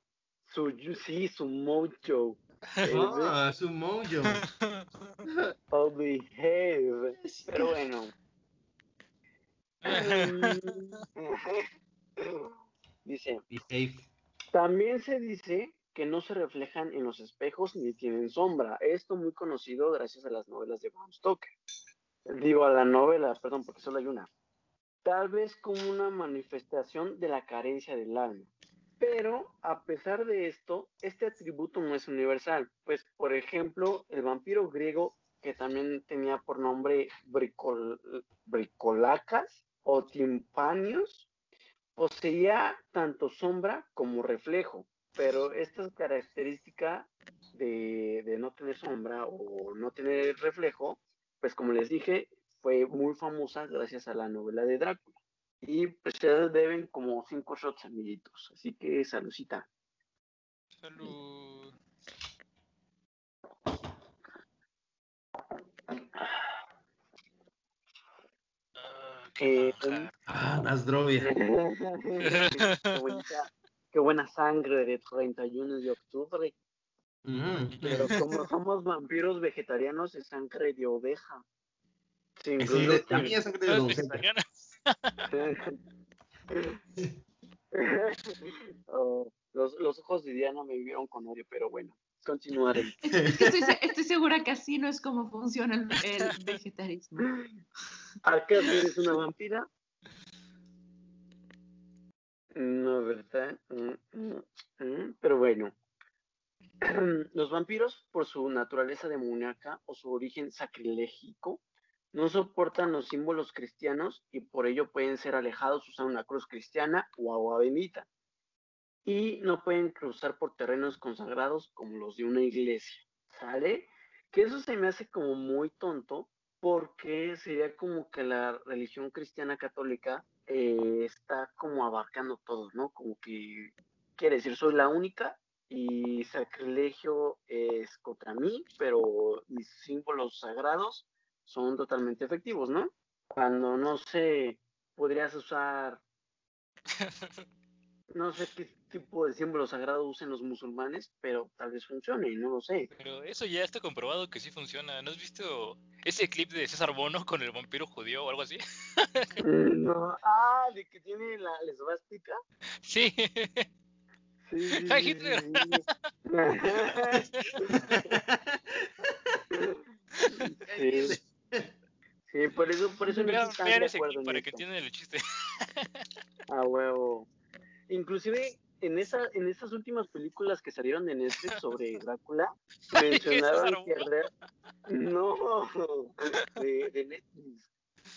Su, sí, su mojo. [LAUGHS] ah, su mojo. [LAUGHS] Oh, behave. Pero bueno. [LAUGHS] Dice, Behave. también se dice que no se reflejan en los espejos ni tienen sombra. Esto muy conocido gracias a las novelas de Bram Stoker. Digo, a la novela, perdón, porque solo hay una. Tal vez como una manifestación de la carencia del alma. Pero, a pesar de esto, este atributo no es universal. Pues, por ejemplo, el vampiro griego, que también tenía por nombre bricol- bricolacas o timpanios, poseía tanto sombra como reflejo. Pero esta característica de no tener sombra o no tener reflejo, pues como les dije, fue muy famosa gracias a la novela de Drácula. Y pues se deben como cinco shots, amiguitos. Así que saludcita. Salud. Ah, qué Eh. Ah, Nasdrovia. [LAUGHS] qué, bonita- qué buena sangre de 31 de octubre. Mm. Pero como somos vampiros vegetarianos, es sangre de oveja. De- gluten. a mí es sangre de ¿Eres doncella. vegetariana? Oh, los, los ojos de Diana me vieron con odio, pero bueno, continuaré. [LAUGHS] Es que estoy segura que así no es como funciona el, el vegetarismo. ¿Acaso eres una vampira? No, ¿verdad? Mm, mm, mm, Pero bueno. [CLEARS THROAT] Los vampiros, por su naturaleza demoníaca o su origen sacrilégico, no soportan los símbolos cristianos y por ello pueden ser alejados usando una cruz cristiana o agua bendita. Y no pueden cruzar por terrenos consagrados como los de una iglesia. ¿Sale? Que eso se me hace como muy tonto porque sería como que la religión cristiana católica eh, está como abarcando todo, ¿no? Como que quiere decir, soy la única y sacrilegio es contra mí, pero mis símbolos sagrados son totalmente efectivos, ¿no? Cuando no sé, podrías usar, [LAUGHS] no sé qué tipo de símbolo sagrado usen los musulmanes, pero tal vez funcione, no lo sé. Pero eso ya está comprobado que sí funciona. ¿No has visto ese clip de César Bono con el vampiro judío o algo así? [LAUGHS] No, ah, de que tiene la lesbástica. Sí. Sí, ¡Ay, Hitler! sí, sí. Por eso, por eso no estoy tan de acuerdo en para que entiendan el chiste. [LAUGHS] A huevo. Inclusive en esa, en esas últimas películas que salieron de Netflix sobre [LAUGHS] Drácula, mencionaban que re- no de, de Netflix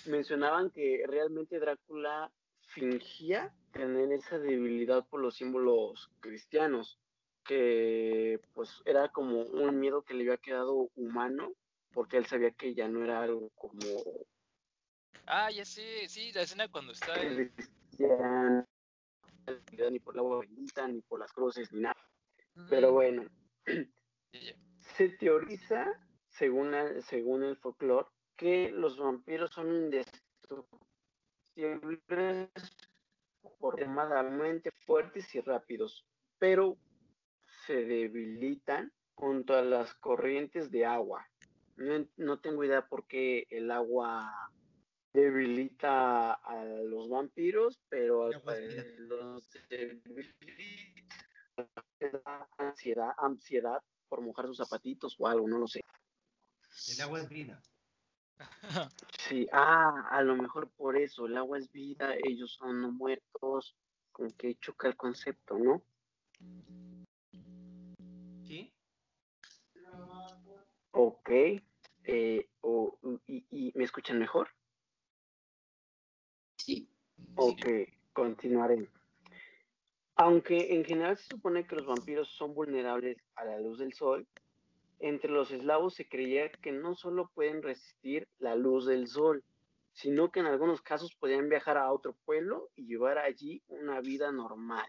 mencionaban que realmente Drácula fingía tener esa debilidad por los símbolos cristianos, que pues era como un miedo que le había quedado humano porque él sabía que ya no era algo como... Ah, ya sé, sí, la escena cuando está... Ni por la agua ni por las cruces, ni nada. Pero bueno, se teoriza, según, según el folclore, que los vampiros son indestructibles, extremadamente fuertes y rápidos, pero se debilitan junto a las corrientes de agua. No, tengo idea por qué el agua debilita a los vampiros, pero los ansiedad, ansiedad por mojar sus zapatitos o algo, no lo sé. El agua es vida. Sí, ah, a lo mejor por eso, el agua es vida, ellos son no muertos, con que choca el concepto, ¿no? Sí. Ok, eh, y, y, ¿me escuchan mejor? Sí. Ok, continuaré. Aunque en general se supone que los vampiros son vulnerables a la luz del sol, entre los eslavos se creía que no solo pueden resistir la luz del sol, sino que en algunos casos podían viajar a otro pueblo y llevar allí una vida normal.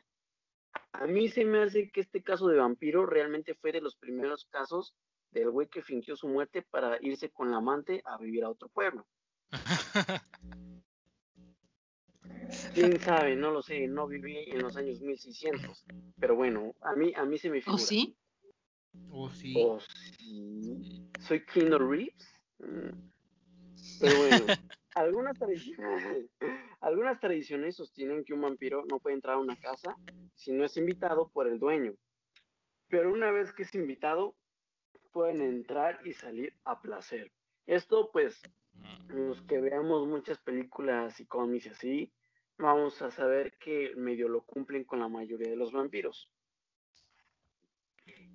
A mí se me hace que este caso de vampiro realmente fue de los primeros casos del güey que fingió su muerte para irse con la amante a vivir a otro pueblo. [LAUGHS] quién sabe, no lo sé, no viví en los años 1600, pero bueno, a mí, a mí se me figura. ¿O sí? ¿O sí? ¿O sí? ¿Soy Keanu Reeves? Mm. Pero bueno, [LAUGHS] algunas tradiciones, algunas tradiciones sostienen que un vampiro no puede entrar a una casa si no es invitado por el dueño. Pero una vez que es invitado, pueden entrar y salir a placer. Esto, pues, los que veamos muchas películas y cómics así, vamos a saber que medio lo cumplen con la mayoría de los vampiros.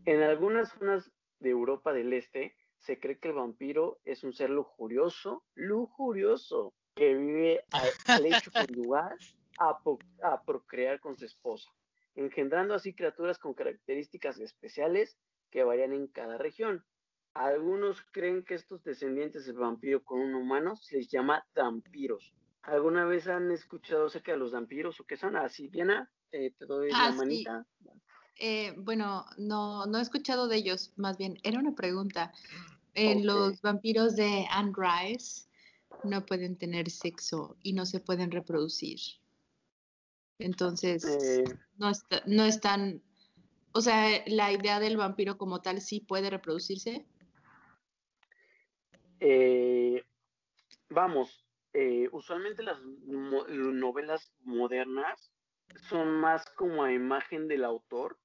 En algunas zonas de Europa del Este se cree que el vampiro es un ser lujurioso, lujurioso, que vive al hecho conyugal a, a procrear con su esposa, engendrando así criaturas con características especiales que varían en cada región. Algunos creen que estos descendientes del vampiro con un humano se les llama vampiros. ¿Alguna vez han escuchado acerca de los vampiros o qué son? Así, Diana, te doy la ah, manita. Eh, bueno, no, no he escuchado de ellos, más bien, era una pregunta. En los vampiros de Anne Rice no pueden tener sexo y no se pueden reproducir. Entonces, eh. no están, o sea, la idea del vampiro como tal sí puede reproducirse. Eh, vamos, eh, usualmente las novelas modernas son más como a imagen del autor,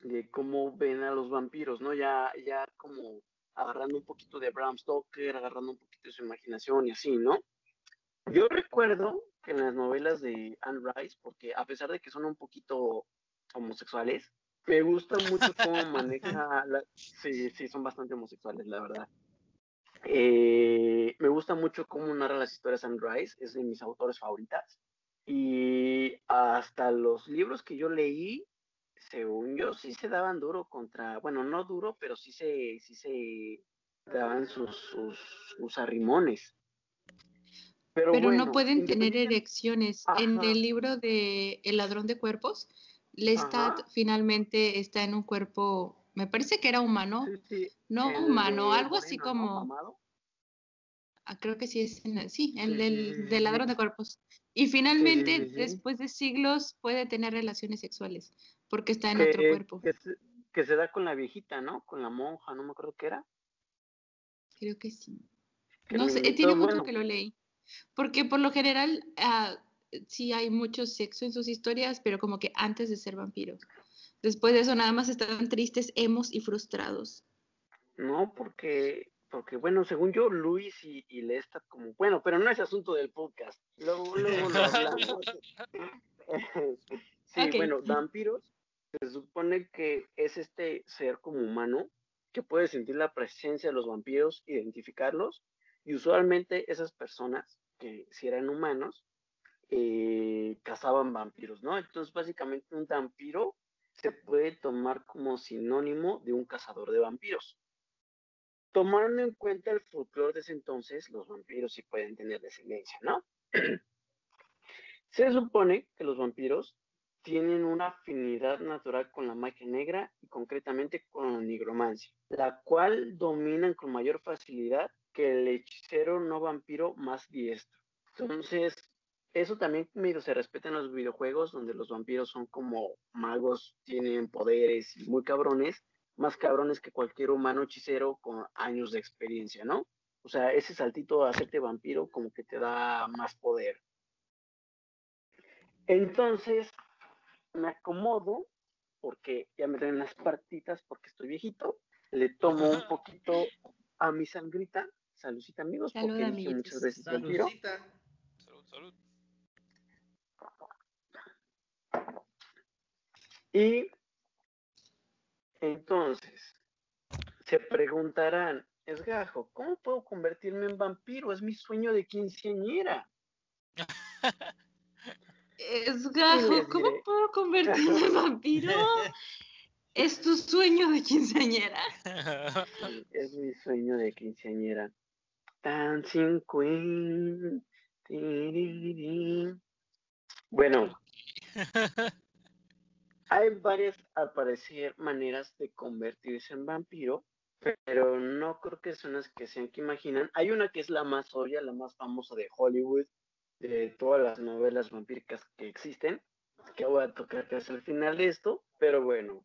de cómo ven a los vampiros, ¿no? Ya, ya como agarrando un poquito de Bram Stoker, agarrando un poquito de su imaginación y así, ¿no? Yo recuerdo que en las novelas de Anne Rice, porque a pesar de que son un poquito homosexuales, me gusta mucho [LAUGHS] cómo maneja, la... sí, sí, son bastante homosexuales, la verdad. Eh, me gusta mucho cómo narra las historias Anne Rice, es de mis autores favoritas. Y hasta los libros que yo leí, según yo, sí se daban duro contra, bueno, no duro, pero sí se, sí se daban sus, sus, arrimones. Pero, no pueden tener erecciones. En el libro de El ladrón de cuerpos, Lestat finalmente está en un cuerpo me parece que era humano, no humano, algo así como... Ah, creo que sí es, en, sí, el del, ladrón de cuerpos. Y finalmente, después de siglos, puede tener relaciones sexuales, porque está en otro cuerpo. Que se, da con la viejita, ¿no? Con la monja, no me acuerdo qué era. Creo que sí. no sé, tiene mucho que lo leí. Porque por lo general, uh, sí hay mucho sexo en sus historias, pero como que antes de ser vampiros. Después de eso nada más estaban tristes, hemos y frustrados. No, porque, porque bueno, según yo, Luis y, y Lestat como, bueno, pero no es asunto del podcast. Luego, luego lo hablamos. [LAUGHS] sí, bueno, vampiros se supone que es este ser como humano que puede sentir la presencia de los vampiros, identificarlos, y usualmente esas personas, que si eran humanos, eh, cazaban vampiros, ¿no? Entonces, básicamente un vampiro se puede tomar como sinónimo de un cazador de vampiros. tomando en cuenta el folclore de ese entonces, los vampiros sí pueden tener descendencia, ¿no? [CLEARS THROAT] Se supone que los vampiros tienen una afinidad natural con la magia negra y concretamente con la nigromancia, la cual dominan con mayor facilidad que el hechicero no vampiro más diestro. Entonces, eso también medio se respeta en los videojuegos, donde los vampiros son como magos, tienen poderes muy cabrones, más cabrones que cualquier humano hechicero con años de experiencia, ¿no? O sea, ese saltito a hacerte vampiro como que te da más poder. Entonces, me acomodo, porque ya me traen las partitas porque estoy viejito, le tomo un poquito a mi sangrita. Saludcita, amigos, porque dije muchas veces vampiro. Salud, salud. Y entonces, se preguntarán, Esgajo, ¿cómo puedo convertirme en vampiro? Es mi sueño de quinceañera. Esgajo, ¿cómo puedo convertirme en vampiro? [LAUGHS] ¿Es tu sueño de quinceañera? [LAUGHS] Es mi sueño de quinceañera. Dancing Queen. Bueno, [LAUGHS] hay varias, al parecer, maneras de convertirse en vampiro, pero no creo que son las que sean que imaginan. Hay una que es la más obvia, la más famosa de Hollywood, de todas las novelas vampíricas que existen, que voy a tocar casi al final de esto, pero bueno,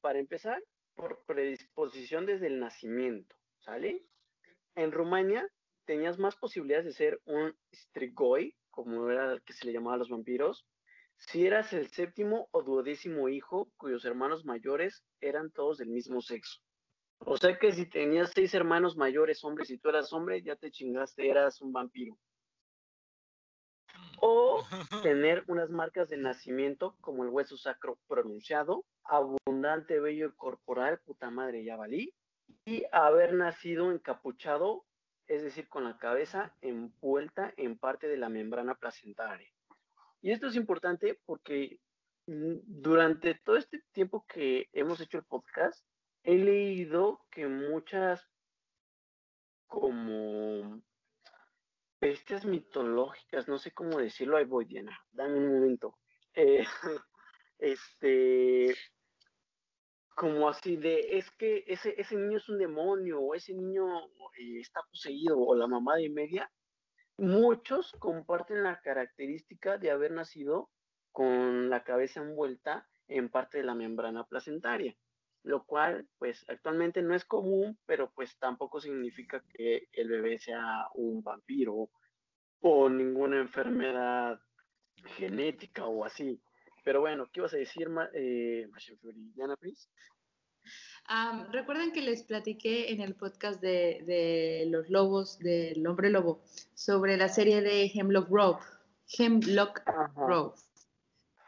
para empezar, por predisposición desde el nacimiento, ¿sale? En Rumania tenías más posibilidades de ser un strigoi, como era el que se le llamaba a los vampiros, si eras el séptimo o duodécimo hijo cuyos hermanos mayores eran todos del mismo sexo. O sea que si tenías seis hermanos mayores hombres y tú eras hombre, ya te chingaste, eras un vampiro. O [LAUGHS] tener unas marcas de nacimiento como el hueso sacro pronunciado, abundante vello corporal, puta madre, ya valí. Y haber nacido encapuchado, es decir, con la cabeza envuelta en parte de la membrana placentaria. Y esto es importante porque mm, durante todo este tiempo que hemos hecho el podcast, he leído que muchas como bestias mitológicas, no sé cómo decirlo, ahí voy, Diana, dame un momento. Eh, [LAUGHS] este, como así de, es que ese, ese niño es un demonio, o ese niño eh, está poseído, o la mamá de media, Muchos comparten la característica de haber nacido con la cabeza envuelta en parte de la membrana placentaria, lo cual pues actualmente no es común, pero pues tampoco significa que el bebé sea un vampiro o ninguna enfermedad genética o así. Pero bueno, ¿qué ibas a decir, eh, Diana, please? recuerden que les platiqué en el podcast de, los lobos, del hombre lobo, sobre la serie de Hemlock Grove. Hemlock Grove.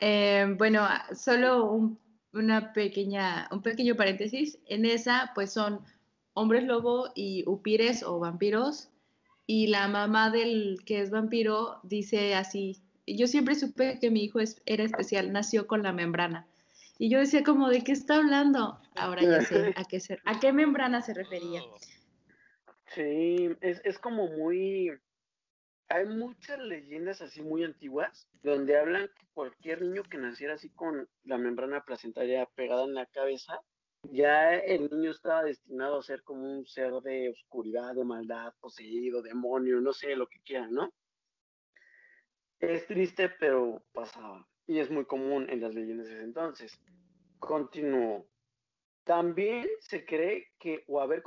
Eh, bueno, solo un, una pequeña, un pequeño paréntesis. En esa, pues son hombres lobo y upires o vampiros. Y la mamá del que es vampiro dice así, yo siempre supe que mi hijo era especial, nació con la membrana. Y yo decía como, ¿de qué está hablando? Ahora ya sé [LAUGHS] a qué, a qué membrana se refería. Oh. Sí, es, es como muy... Hay muchas leyendas así muy antiguas donde hablan que cualquier niño que naciera así con la membrana placentaria pegada en la cabeza, ya el niño estaba destinado a ser como un ser de oscuridad, de maldad, poseído, demonio, no sé, lo que quieran, ¿no? Es triste, pero pasaba y es muy común en las leyendas de ese entonces. Continúo. También se cree que o haber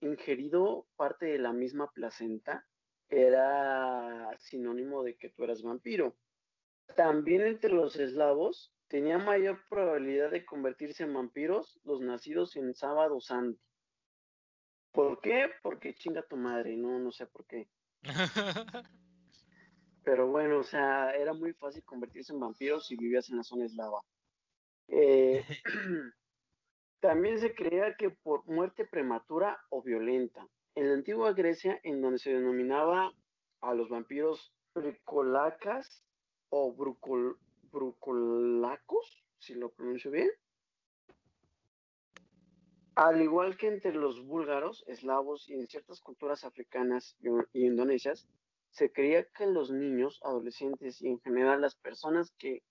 ingerido parte de la misma placenta era sinónimo de que tú eras vampiro. También entre los eslavos tenía mayor probabilidad de convertirse en vampiros los nacidos en sábado santo. ¿Por qué? Porque chinga tu madre, no, no sé por qué. [LAUGHS] Pero bueno, o sea, era muy fácil convertirse en vampiro si vivías en la zona eslava. Eh, [LAUGHS] [CLEARS THROAT] también se creía que por muerte prematura o violenta. En la antigua Grecia, en donde se denominaba a los vampiros bricolacas o brucolacos, si lo pronuncio bien, Al igual que entre los búlgaros, eslavos y en ciertas culturas africanas y indonesias, se creía que los niños, adolescentes y en general las personas que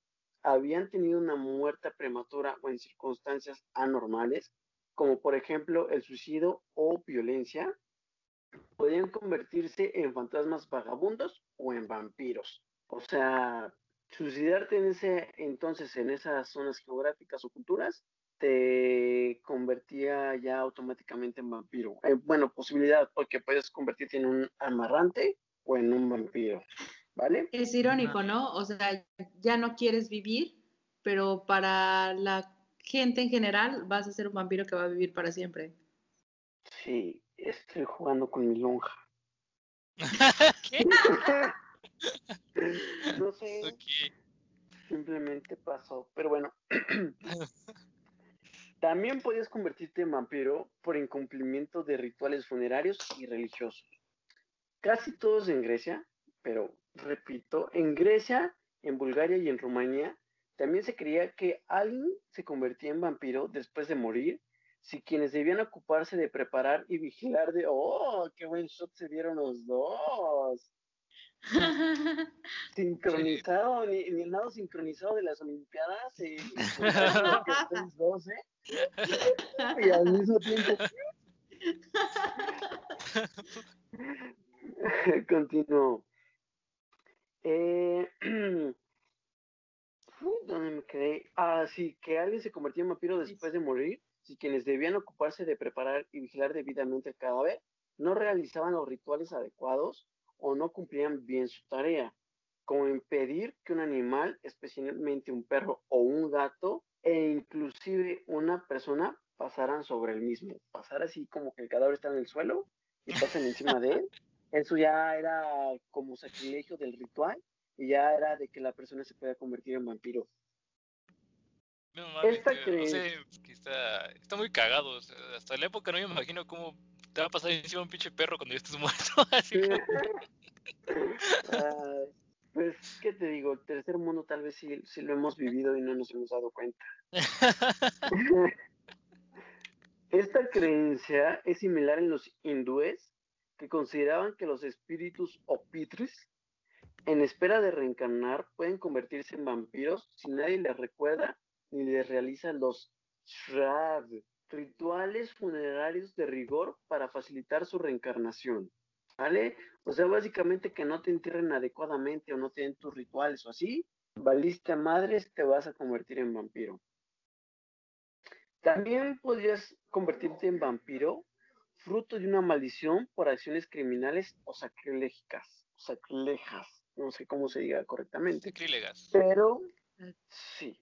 habían tenido una muerte prematura o en circunstancias anormales, como por ejemplo el suicidio o violencia, podían convertirse en fantasmas vagabundos o en vampiros. O sea, suicidarte en ese entonces en esas zonas geográficas o culturas te convertía ya automáticamente en vampiro. Eh, bueno, posibilidad porque puedes convertirte en un amarrante o en un vampiro, ¿vale? Es irónico, ¿no? O sea, ya no quieres vivir, pero para la gente en general vas a ser un vampiro que va a vivir para siempre. Sí, estoy jugando con mi lonja. [LAUGHS] no sé. Simplemente pasó. Pero bueno. [CLEARS THROAT] También podías convertirte en vampiro por incumplimiento de rituales funerarios y religiosos. Casi todos en Grecia, pero repito, en Grecia, en Bulgaria y en Rumanía, también se creía que alguien se convertía en vampiro después de morir si quienes debían ocuparse de preparar y vigilar de, oh, qué buen shot se dieron los dos. [LAUGHS] sincronizado, ni, el lado sincronizado de las Olimpiadas, y, [LAUGHS] dos, ¿eh? y al mismo tiempo. [LAUGHS] [LAUGHS] Continuo. Eh, [CLEARS THROAT] ¿Dónde me quedé? Ah, sí, que alguien se convirtió en vampiro después de morir si quienes debían ocuparse de preparar y vigilar debidamente el cadáver no realizaban los rituales adecuados o no cumplían bien su tarea, como impedir que un animal, especialmente un perro o un gato, e inclusive una persona pasaran sobre el mismo. Pasar así como que el cadáver está en el suelo y pasen encima de él. [LAUGHS] Eso ya era como sacrilegio del ritual y ya era de que la persona se pueda convertir en vampiro. No mames, Esta que está, está muy cagado. hasta la época no me imagino cómo te va a pasar encima un pinche perro cuando ya estés [LAUGHS] muerto. Así [LAUGHS] pues, ¿qué te digo? El tercer mundo tal vez sí, sí lo hemos vivido y no nos hemos dado cuenta. [LAUGHS] Esta creencia es similar en los hindúes, que consideraban que los espíritus o pitres, en espera de reencarnar, pueden convertirse en vampiros si nadie les recuerda ni les realiza los shrad, rituales funerarios de rigor para facilitar su reencarnación. ¿Vale? O sea, básicamente que no te entierren adecuadamente o no te tus rituales o así, valiste a madres, te vas a convertir en vampiro. También podrías convertirte en vampiro fruto de una maldición por acciones criminales o sacrílegicas, o sacrilejas, no sé cómo se diga correctamente. Sacrílegas. Pero sí,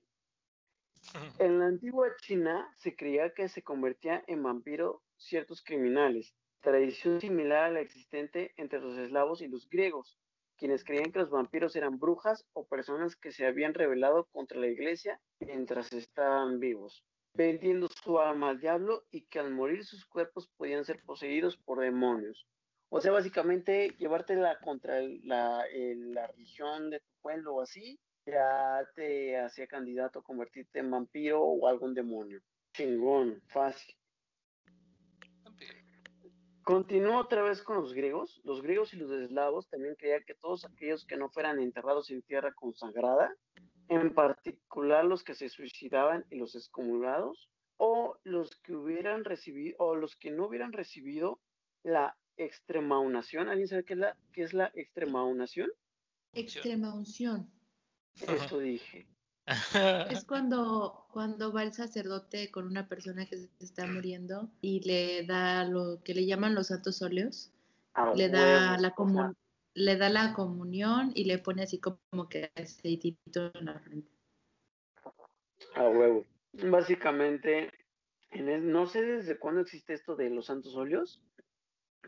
[LAUGHS] en la antigua China se creía que se convertía en vampiro ciertos criminales, tradición similar a la existente entre los eslavos y los griegos, quienes creían que los vampiros eran brujas o personas que se habían rebelado contra la iglesia mientras estaban vivos, vendiendo su alma al diablo y que al morir sus cuerpos podían ser poseídos por demonios. O sea, básicamente llevártela contra la, la religión de tu pueblo o así, ya te hacía candidato a convertirte en vampiro o algún demonio. Chingón, fácil. Continúo otra vez con los griegos. Los griegos y los eslavos también creían que todos aquellos que no fueran enterrados en tierra consagrada, en particular los que se suicidaban y los excomulgados, o los que hubieran recibido, o los que no hubieran recibido la extremaunación. ¿Alguien sabe qué es la, qué es la extremaunación? Extremaunción. Eso dije. Es cuando, cuando va el sacerdote con una persona que se está muriendo y le da lo que le llaman los santos óleos. le, da la le da la comunión y le pone así como que aceitito en la frente. A huevo. Básicamente, en no sé desde cuándo existe esto de los santos óleos,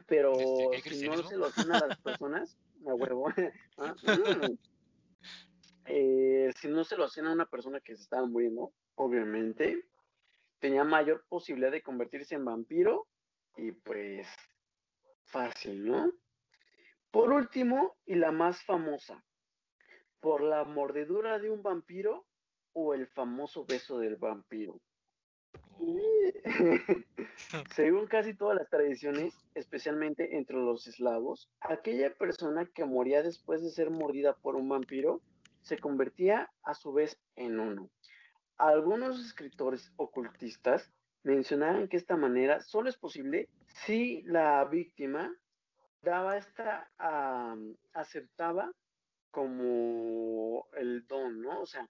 pero si no se lo hacen a las personas, a huevo. [LAUGHS] ¿Ah? [LAUGHS] Eh, si no se lo hacían a una persona que se estaba muriendo, obviamente, tenía mayor posibilidad de convertirse en vampiro y pues fácil, ¿no? Por último, y la más famosa, por la mordedura de un vampiro o el famoso beso del vampiro. [LAUGHS] Según casi todas las tradiciones, especialmente entre los eslavos, aquella persona que moría después de ser mordida por un vampiro se convertía a su vez en uno. Algunos escritores ocultistas mencionaban que esta manera solo es posible si la víctima daba esta, aceptaba como el don, ¿no? O sea,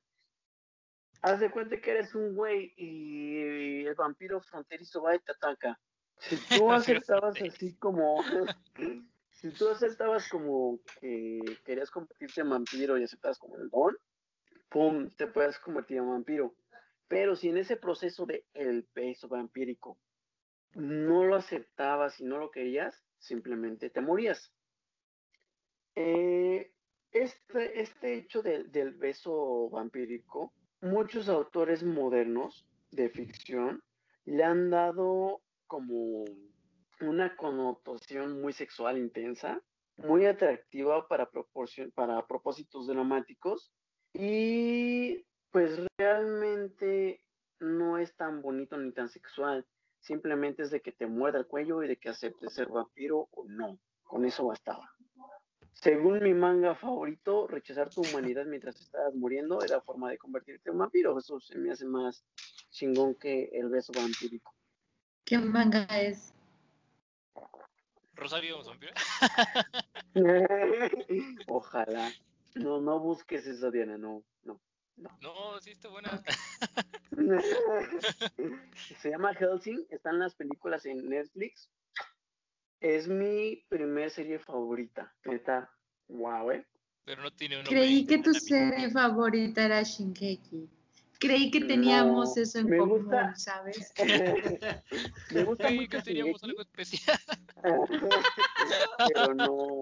haz de cuenta que eres un güey y el vampiro fronterizo va y te ataca. Si tú [LAUGHS] aceptabas así como, [LAUGHS] si tú aceptabas como que querías convertirte en vampiro y aceptabas como el don, pum, te puedes convertir en vampiro. Pero si en ese proceso de el peso vampírico no lo aceptabas y no lo querías, simplemente te morías. Eh, este, este hecho del beso vampírico, muchos autores modernos de ficción le han dado como una connotación muy sexual intensa, muy atractiva para, para propósitos dramáticos y pues realmente no es tan bonito ni tan sexual. Simplemente es de que te muerda el cuello y de que aceptes ser vampiro o no. Con eso bastaba. Según mi manga favorito, rechazar tu humanidad mientras estabas muriendo era forma de convertirte en vampiro. Eso se me hace más chingón que el beso vampírico. ¿Qué manga es? Rosario Vampiro. [LAUGHS] Ojalá. No, no busques eso, Diana, no, no. No, sí está buena. [LAUGHS] Se llama Helsing, están las películas en Netflix. Es mi primer serie favorita. Neta, wow, eh. Pero no tiene Creí que tu serie favorita era Shinkeki. Creí que teníamos eso en común, ¿sabes? [LAUGHS] me gusta mucho que teníamos algo especial. [LAUGHS] Pero no.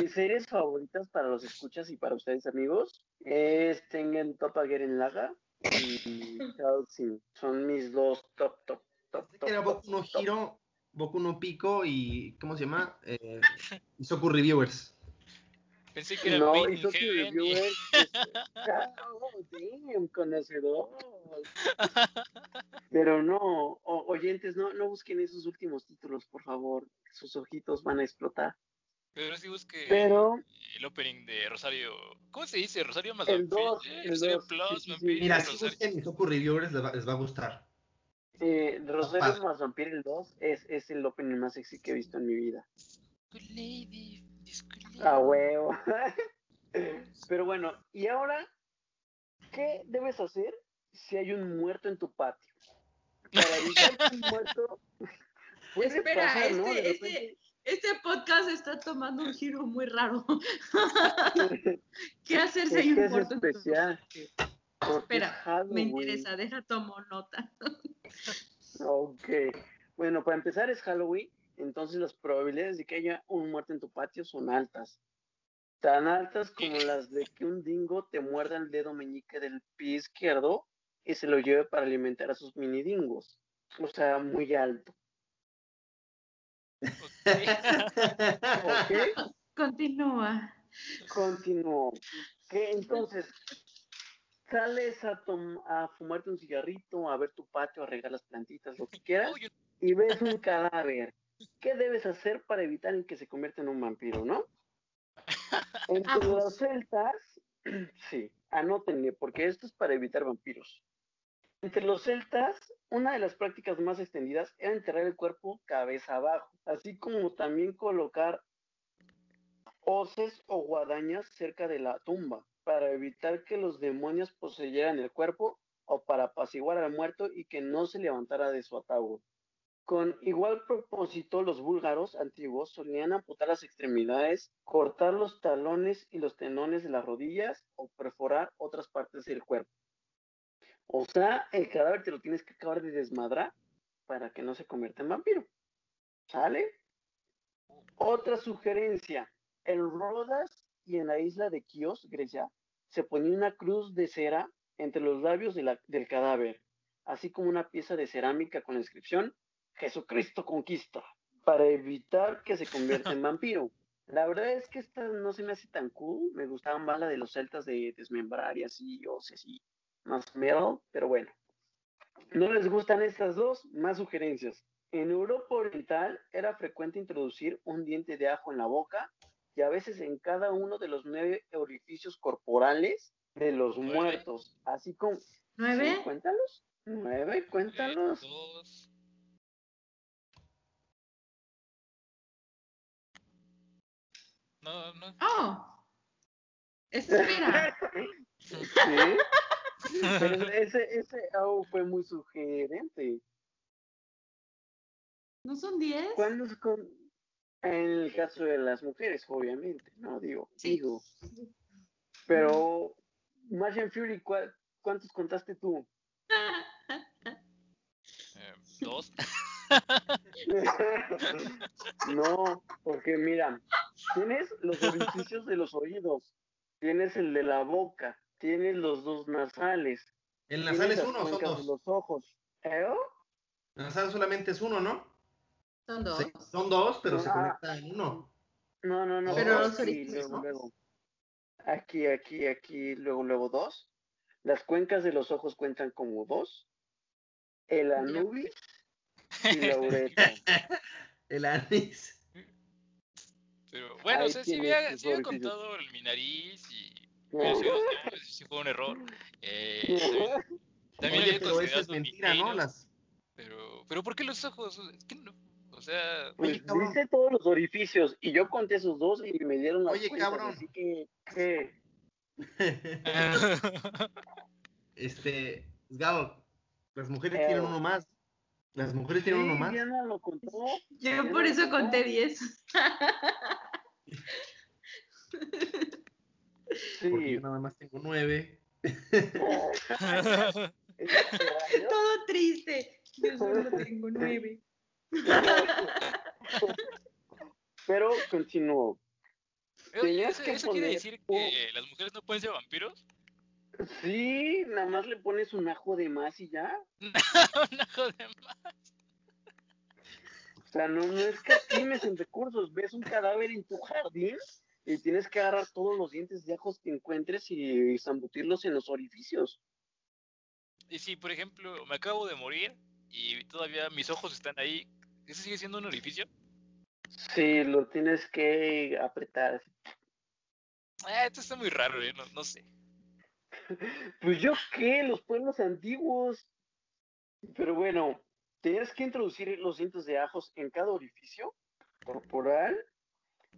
Mis series favoritas para los escuchas y para ustedes amigos es Tengen Topa en Laga y [LAUGHS] Hellsing. Son mis dos top, top, top, top. Era Boku no Hiro, Boku no Pico y ¿cómo se llama? Eh, [LAUGHS] Isoku Reviewers. Pensé que era no, Isoku Reviewers. [LAUGHS] damn, conocedor. Pero no, oyentes, no, no busquen esos últimos títulos, por favor. Sus ojitos van a explotar. Pero si busque Pero, el opening de Rosario. ¿Cómo se dice? Rosario más el 2, el Rosario Plus, sí, Mira, si busquen Isoku Reviewers les va, les va a gustar. Eh, Rosario más Vampire el 2 es, es el opening más sexy que he visto en mi vida. A huevo. [LAUGHS] Pero bueno, y ahora, ¿qué debes hacer si hay un muerto en tu patio? Para evitar un muerto. [LAUGHS] Espera, pasar, ¿no? este, este, este podcast está tomando un giro muy raro. [LAUGHS] ¿Qué hacer si hay un muerto? especial. Espera, me interesa, deja tomo nota. ok. Bueno, para empezar es Halloween, entonces las probabilidades de que haya un muerto en tu patio son altas. Tan altas como las de que un dingo te muerda el dedo meñique del pie izquierdo y se lo lleve para alimentar a sus mini dingos. O sea, muy alto. Okay. [LAUGHS] Continúa. Continúo. Que entonces sales a, a fumarte un cigarrito, a ver tu patio, a regar las plantitas, lo que quieras, y ves un cadáver. ¿Qué debes hacer para evitar que se convierta en un vampiro, no? Entre [LAUGHS] ah, los pues. celtas, [CLEARS THROAT] sí, anótenle, porque esto es para evitar vampiros. Entre los celtas, una de las prácticas más extendidas era enterrar el cuerpo cabeza abajo, así como también colocar hoces o guadañas cerca de la tumba, para evitar que los demonios poseyeran el cuerpo o para apaciguar al muerto y que no se levantara de su ataúd. Con igual propósito, los búlgaros antiguos solían amputar las extremidades, cortar los talones y los tenones de las rodillas o perforar otras partes del cuerpo. O sea, el cadáver te lo tienes que acabar de desmadrar para que no se convierta en vampiro. ¿Sale? Otra sugerencia. En Rodas y en la isla de Kios, Grecia, se ponía una cruz de cera entre los labios del cadáver, así como una pieza de cerámica con la inscripción Jesucristo conquista, para evitar que se convierta en [LAUGHS] vampiro. La verdad es que esta no se me hace tan cool, me gustaba más la de los celtas de desmembrar y así, o sea, sí, más metal, pero bueno. ¿No les gustan estas dos? Más sugerencias. En Europa Oriental era frecuente introducir un diente de ajo en la boca y a veces en cada uno de los nueve orificios corporales de los muertos, así como... ¿Nueve? cuéntalos. Nueve, cuéntalos. Dos. No, no. Oh. Espera. [LAUGHS] ¿Sí? Pero [LAUGHS] ese, ese ajo fue muy sugerente. ¿No son diez? ¿Cuándo es con... En el caso de las mujeres, obviamente, ¿no? Digo, Sí. digo. Pero, Martian Fury, ¿cuál- ¿cuántos contaste tú? Eh, dos. [LAUGHS] no, porque mira, tienes los orificios de los oídos, tienes el de la boca, tienes los dos nasales, ¿El nasal es uno o son dos? los ojos. ¿Eh? El nasal solamente es uno, ¿no? Son dos. Sí, son dos, pero se Ah. conecta en uno. No, no, no. Pero aquí, orificios, luego, ¿no? luego. Aquí, aquí, aquí, luego, luego dos. Las cuencas de los ojos cuentan como dos. El anubis y la uretra. [LAUGHS] El anís. Pero bueno, Ahí o sea, sí había, sí había contado el, mi nariz y. Pero sí, sí fue un error. Eh, también también Oye, había pero eso es mentira, ¿no? Las... Pero, pero ¿por qué los ojos? Es que no, o sea, Pues Oye, cabrón. dice todos los orificios y yo conté esos dos y me dieron las Oye, cuentas, cabrón. así que, que [LAUGHS] este, Gabo, las mujeres Eh, tienen uno más. Las mujeres tienen uno más. Diana lo contó. Yo por eso conté diez. [LAUGHS] Sí. Porque yo nada más tengo nueve. [LAUGHS] [LAUGHS] Este Todo triste. Yo solo [LAUGHS] tengo nueve. Pero continúo. ¿Eso, que eso quiere decir que las mujeres no pueden ser vampiros? Sí, nada más le pones un ajo de más y ya. Un ajo de más. O sea, no, no es que estimes en recursos. Ves un cadáver en tu jardín y tienes que agarrar todos los dientes de ajos que encuentres y zambutirlos en los orificios. Y si, por ejemplo, me acabo de morir y todavía mis ojos están ahí, ¿ese sigue siendo un orificio? Sí, lo tienes que apretar. Ah, esto está muy raro, ¿eh? no, no sé. [LAUGHS] Pues yo qué, los pueblos antiguos. Pero bueno, tenías que introducir los dientes de ajos en cada orificio corporal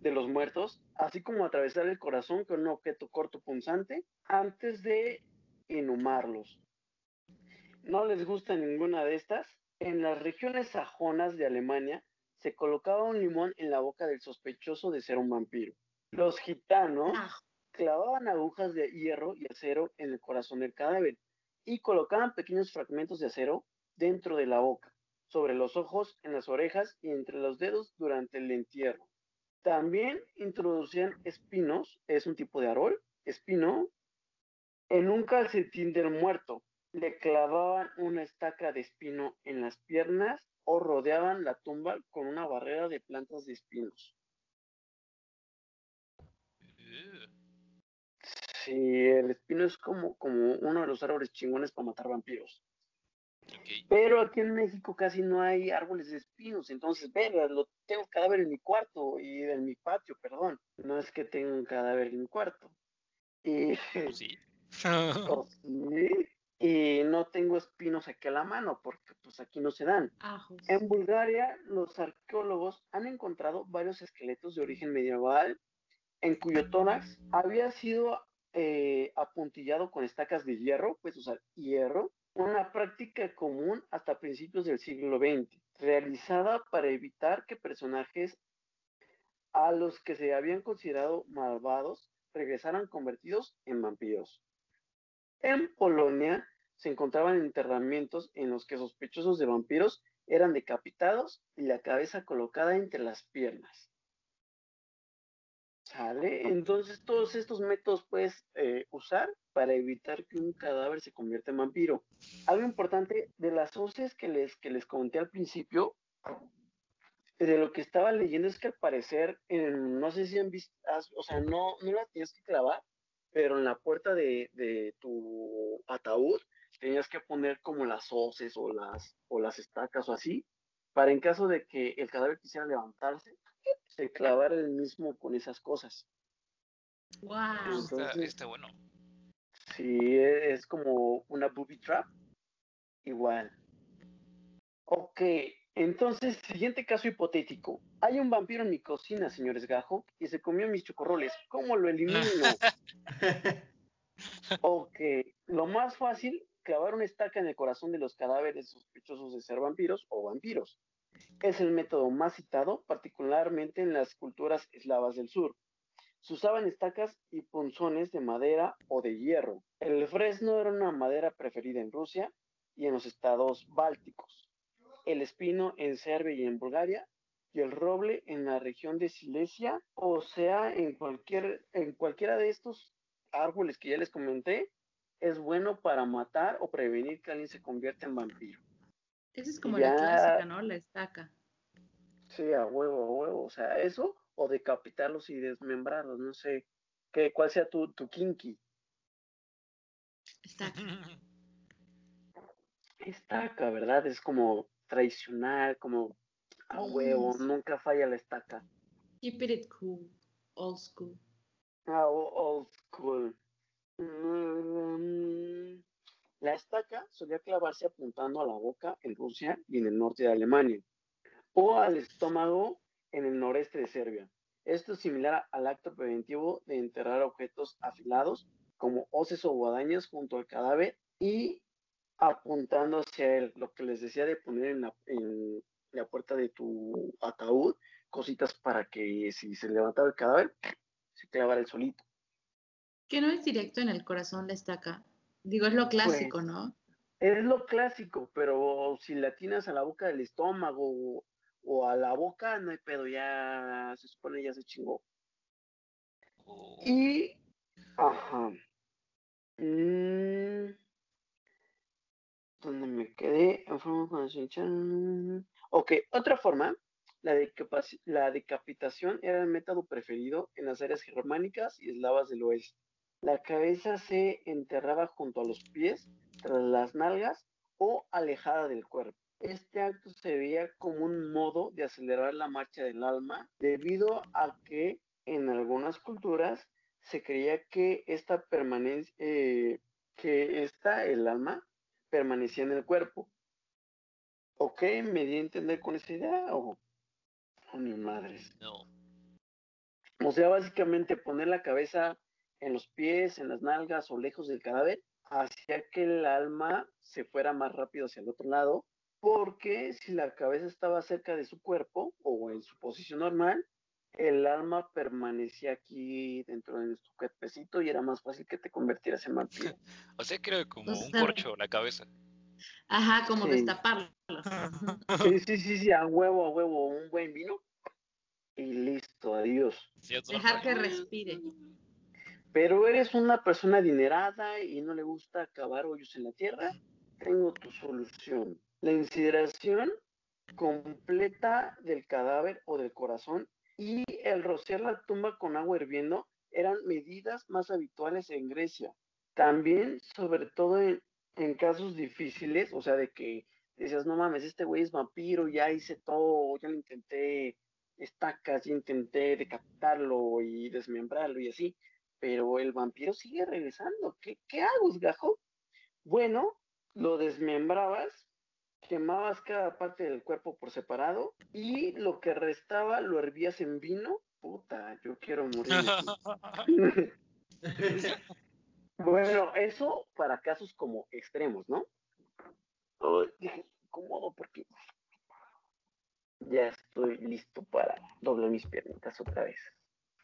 de los muertos, así como atravesar el corazón con un objeto corto punzante antes de inhumarlos. ¿No les gusta ninguna de estas? En las regiones sajonas de Alemania se colocaba un limón en la boca del sospechoso de ser un vampiro. Los gitanos Ah, clavaban agujas de hierro y acero en el corazón del cadáver y colocaban pequeños fragmentos de acero dentro de la boca, sobre los ojos, en las orejas y entre los dedos durante el entierro. También introducían espinos, es un tipo de arol, espino, en un calcetín del muerto. Le clavaban una estaca de espino en las piernas o rodeaban la tumba con una barrera de plantas de espinos. Sí, el espino es como, como uno de los árboles chingones para matar vampiros. Pero aquí en México casi no hay árboles de espinos, entonces, verga, lo tengo cadáver en mi cuarto y en mi patio, perdón. No es que tenga un cadáver en mi cuarto. Y, [LAUGHS] ¿O sí? oh, sí, y no tengo espinos aquí a la mano, porque pues aquí no se dan. ajos. En Bulgaria, los arqueólogos han encontrado varios esqueletos de origen medieval en cuyo tórax había sido eh, apuntillado con estacas de hierro, pues usar hierro, una práctica común hasta principios del siglo XX, realizada para evitar que personajes a los que se habían considerado malvados regresaran convertidos en vampiros. En Polonia se encontraban enterramientos en los que sospechosos de vampiros eran decapitados y la cabeza colocada entre las piernas. ¿Sale? Entonces todos estos métodos puedes eh, usar para evitar que un cadáver se convierta en vampiro. Algo importante de las hoces que les, que les comenté al principio, de lo que estaba leyendo es que al parecer, en- no sé si han visto, o sea, no, no las tienes que clavar, pero en la puerta de, de tu ataúd tenías que que poner como las hoces o las, o las estacas o así, para en caso de que el cadáver quisiera levantarse, se clavara el mismo con esas cosas. Wow. está, bueno. Sí, e, es como una booby trap. Igual. Ok, entonces, siguiente caso hipotético. Hay un vampiro en mi cocina, señores Gajo, y se comió mis chocorroles. ¿Cómo lo elimino? [LAUGHS] ok, lo más fácil, clavar una estaca en el corazón de los cadáveres sospechosos de ser vampiros o vampiros. Es el método más citado, particularmente en las culturas eslavas del sur. Se usaban estacas y punzones de madera o de hierro. El fresno era una madera preferida en Rusia y en los estados bálticos. El espino en Serbia y en Bulgaria y el roble en la región de Silesia, o sea, en cualquier en cualquiera de estos árboles que ya les comenté, es bueno para matar o prevenir que alguien se convierta en vampiro. Esa es como la clásica, ¿no? La estaca. Sí, a huevo, a huevo. O sea, eso o decapitarlos y desmembrarlos, no sé. ¿qué, ¿Cuál sea tu, tu kinky? Estaca. Estaca, ¿verdad? Es como tradicional, como a huevo, nunca falla la estaca. Keep it cool, old school. Ah, old school. Mm, la estaca solía clavarse apuntando a la boca en Rusia y en el norte de Alemania, o al estómago en el noreste de Serbia. Esto es similar al acto preventivo de enterrar objetos afilados como hoces o guadañas junto al cadáver y apuntando hacia él. Lo que les decía de poner en la, puerta de tu ataúd cositas para que si se levantaba el cadáver, se clavara el solito. Que no es directo en el corazón la estaca. Digo, es lo clásico, Pues, ¿no? Es lo clásico, pero si la atinas a la boca del estómago o, o a la boca, no hay pedo, ya se supone ya se chingó. Oh, Y, ajá. Mm, ¿Dónde me quedé? En forma con la chan- Ok, otra forma, la, la decapitación era el método preferido en las áreas germánicas y eslavas del oeste. La cabeza se enterraba junto a los pies, tras las nalgas o alejada del cuerpo. Este acto se veía como un modo de acelerar la marcha del alma debido a que en algunas culturas se creía que esta permanencia, que esta, el alma, permanecía en el cuerpo. ¿Ok? ¿Me di a entender con esa idea? ¿O o ni madres? no. O sea, básicamente poner la cabeza en los pies, en las nalgas o lejos del cadáver, hacía que el alma se fuera más rápido hacia el otro lado, porque si la cabeza estaba cerca de su cuerpo o en su posición normal, el alma permanecía aquí dentro de nuestro cuerpecito y era más fácil que te convirtieras en vampiro. [LAUGHS] O sea que era como O un corcho la cabeza. Ajá, como Sí. destaparlo. Sí, sí, sí, sí, a huevo, a huevo, un buen vino y listo, adiós. Sí, Dejar que respire. Pero eres una persona adinerada y no le gusta cavar hoyos en la tierra, tengo tu solución. La incineración completa del cadáver o del corazón y el rociar la tumba con agua hirviendo eran medidas más habituales en Grecia. También, sobre todo en, casos difíciles, o sea, de que decías, no mames, este güey es vampiro, ya hice todo, ya lo intenté estacas, ya intenté decapitarlo y desmembrarlo y así pero el vampiro sigue regresando. ¿Qué, qué hago, gajo? Bueno, lo desmembrabas, quemabas cada parte del cuerpo por separado y lo que restaba lo hervías en vino. Puta, yo quiero morir. [LAUGHS] bueno, eso para casos como extremos, ¿no? Ay, dije, cómodo porque ya estoy listo para doblar mis piernitas otra vez.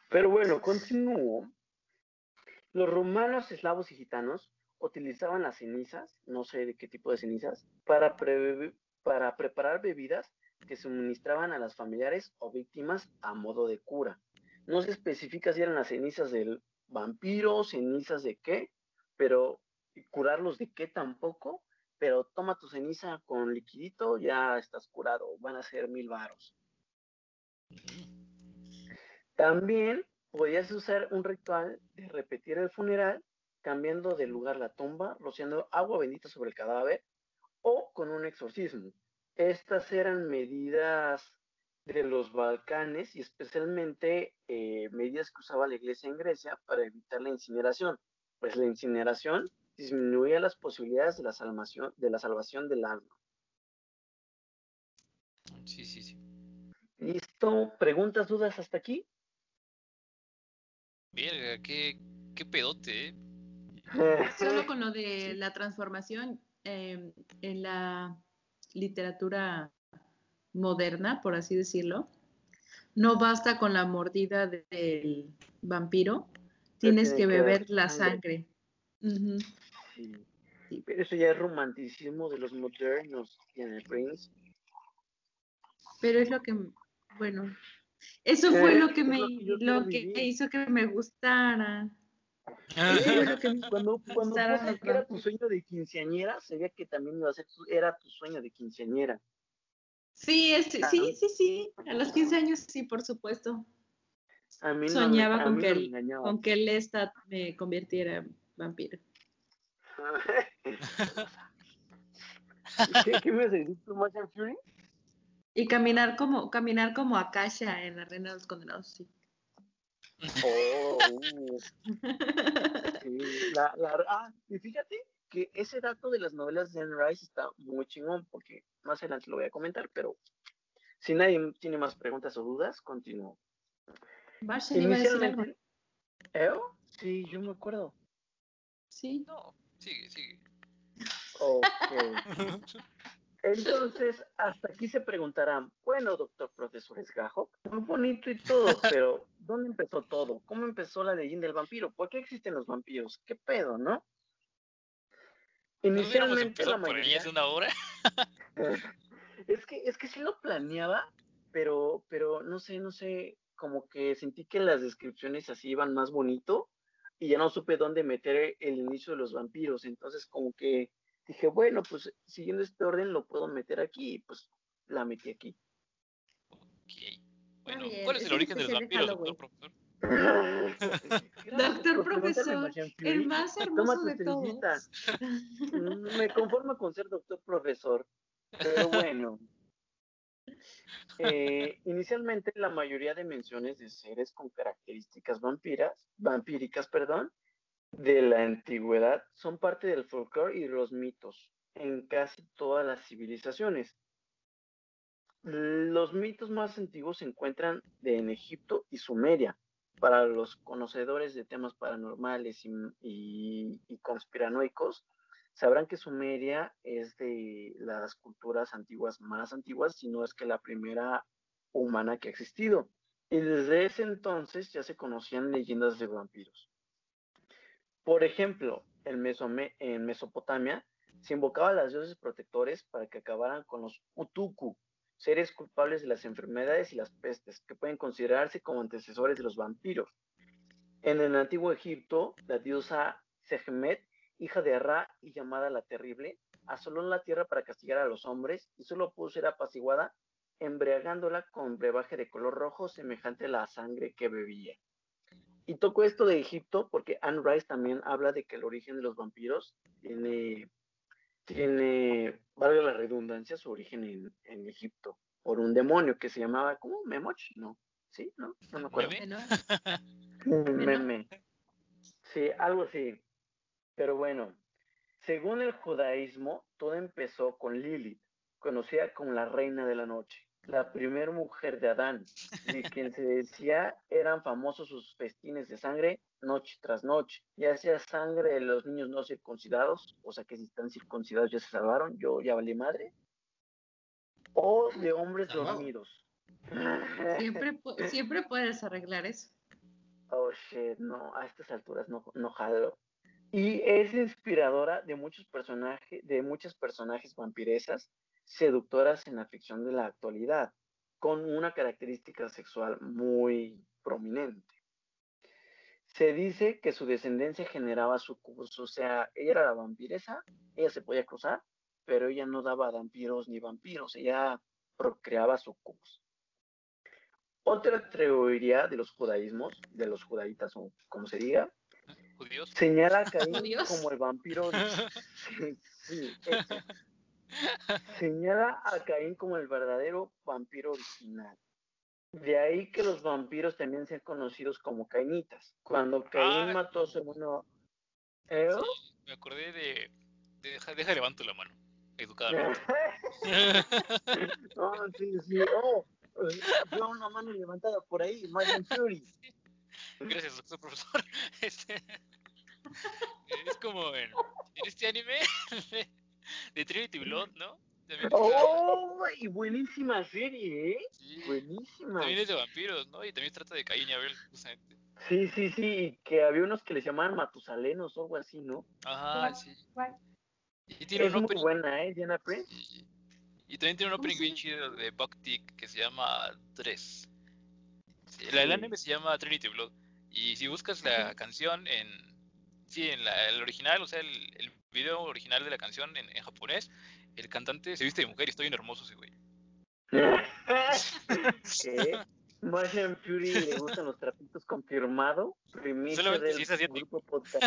Pero bueno, continúo. Los romanos, eslavos y gitanos utilizaban las cenizas, no sé de qué tipo de cenizas, para, pre- para preparar bebidas que suministraban a las familiares o víctimas a modo de cura. No se especifica si eran las cenizas del vampiro, cenizas de qué, pero curarlos de qué tampoco, pero toma tu ceniza con liquidito, ya estás curado, van a ser mil varos. También podías usar un ritual de repetir el funeral cambiando de lugar la tumba, rociando agua bendita sobre el cadáver o con un exorcismo. Estas eran medidas de los Balcanes y especialmente eh, medidas que usaba la iglesia en Grecia para evitar la incineración, pues la incineración disminuía las posibilidades de la salvación, de la salvación del alma. Sí, sí, sí. ¿Listo? ¿Preguntas, dudas hasta aquí? Verga, qué, qué pedote, ¿eh? [LAUGHS] Solo con lo de la transformación em, en la literatura moderna, por así decirlo, no basta con la mordida del vampiro, tienes que beber la sangre. sí. pero eso ya es romanticismo de los modernos, el Prince. Pero es lo que, bueno, eso fue lo que me, lo que hizo que me gustara. cuando [LAUGHS] cuando que era tu sueño de quinceañera, sabía que también iba a ser era tu sueño de quinceañera. Sí, sí, sí, sí, a los 15 años sí, por supuesto. Soñaba con, que él, con que él esta me convirtiera en vampiro. [LAUGHS] ¿Qué, ¿Qué, me has dicho, Fury? Y caminar como, caminar como Akasha en la Reina de los Condenados, sí. Oh, uh. [LAUGHS] la, la, ah, y fíjate que ese dato de las novelas de Anne Rice está muy chingón, porque más adelante lo voy a comentar, pero si nadie tiene más preguntas o dudas, continúo. Inicialmente, ¿Eh? Sí, yo me acuerdo. Sí. No, sigue, sigue. Ok. [LAUGHS] Entonces, hasta aquí se preguntarán, bueno, doctor profesor Esgajo, muy bonito y todo, [LAUGHS] pero ¿dónde empezó todo? ¿Cómo empezó la leyenda del vampiro? ¿Por qué existen los vampiros? ¿Qué pedo, no? Inicialmente la mayoría... una hora? [LAUGHS] es que es que sí lo planeaba, pero pero no sé, no sé, como que sentí que las descripciones así iban más bonito y ya no supe dónde meter el inicio de los vampiros, entonces como que dije, bueno, pues siguiendo este orden lo puedo meter aquí y pues la metí aquí. Ok. Bueno, ¿cuál es el origen de los vampiros, doctor profesor? [LAUGHS] Doctor profesor, el más hermoso de todos. Mm, me conformo con ser doctor profesor, pero bueno. Eh, inicialmente la mayoría de menciones de seres con características vampiras, vampíricas, perdón, de la antigüedad son parte del folclore y de los mitos en casi todas las civilizaciones. Los mitos más antiguos se encuentran en Egipto y Sumeria, para los conocedores de temas paranormales y, conspiranoicos, sabrán que Sumeria es de las culturas antiguas más antiguas, si no es que la primera humana que ha existido. Y desde ese entonces ya se conocían leyendas de vampiros. Por ejemplo, en, Mesopotamia se invocaba a los dioses protectores para que acabaran con los Utuku, seres culpables de las enfermedades y las pestes, que pueden considerarse como antecesores de los vampiros. En el antiguo Egipto, la diosa Sekhmet, hija de Ra y llamada la Terrible, asoló la tierra para castigar a los hombres y solo pudo ser apaciguada embriagándola con brebaje de color rojo semejante a la sangre que bebía. Y toco esto de Egipto porque Anne Rice también habla de que el origen de los vampiros tiene tiene, valga la redundancia, su origen en, Egipto, por un demonio que se llamaba, ¿cómo? ¿Memoch? No, ¿sí? ¿No? No me acuerdo. [LAUGHS] Meme. Sí, algo así. Pero bueno, según el judaísmo, todo empezó con Lilith, conocida como la reina de la noche la primera mujer de Adán, y quien se decía eran famosos sus festines de sangre noche tras noche, ya sea sangre de los niños no circuncidados, o sea que si están circuncidados ya se salvaron, yo ya valí madre, o de hombres dormidos. Siempre, [LAUGHS] siempre puedes arreglar eso. Oh shit, no, a estas alturas no, no jalo. Y es inspiradora de muchos personajes, de muchos personajes vampiresas seductoras en la ficción de la actualidad, con una característica sexual muy prominente. Se dice que su descendencia generaba sucubos, o sea, ella era la vampiresa, ella se podía cruzar, pero ella no daba vampiros ni vampiros, ella procreaba sucubos. Otra teoría de los judaísmos, de los judaítas o como se diga, judíos. Señala a [LAUGHS] Caín ¿Judíos? como el vampiro. [LAUGHS] Sí, sí. Señala a Caín como el verdadero vampiro original. De ahí que los vampiros también sean conocidos como cainitas. Cuando Caín Ah. mató a su hermano. ¿Eh? Sí, me acordé de, de deja, deja levanto la mano, educadamente. [LAUGHS] no, sí, sí. Oh, veo una mano levantada por ahí, Martian Fury. Gracias, doctor profesor. [LAUGHS] Este, es como en, en este anime [LAUGHS] de, Trinity Blood, ¿no? También, Oh, y buenísima serie, ¿eh? sí, Buenísima. también es de vampiros, ¿no? Y también trata de Caín y Abel, justamente. Sí, sí, sí, que había unos que les llamaban matusalenos o algo así, ¿no? Ajá, sí. Y tiene Es un muy opening. buena, ¿eh? Diana Prince. Y, y también tiene un ¿Cómo opening bien chido de Bucktick que se llama 3. el, el Sí. anime se llama Trinity Blood. Y si buscas la canción en. Sí, en la, el original, o sea, el, el video original de la canción en, en japonés, el cantante se viste de mujer y está bien hermoso ese güey. ¿Qué? Martian Fury le gustan los trapitos confirmado. Primicia del grupo podcast.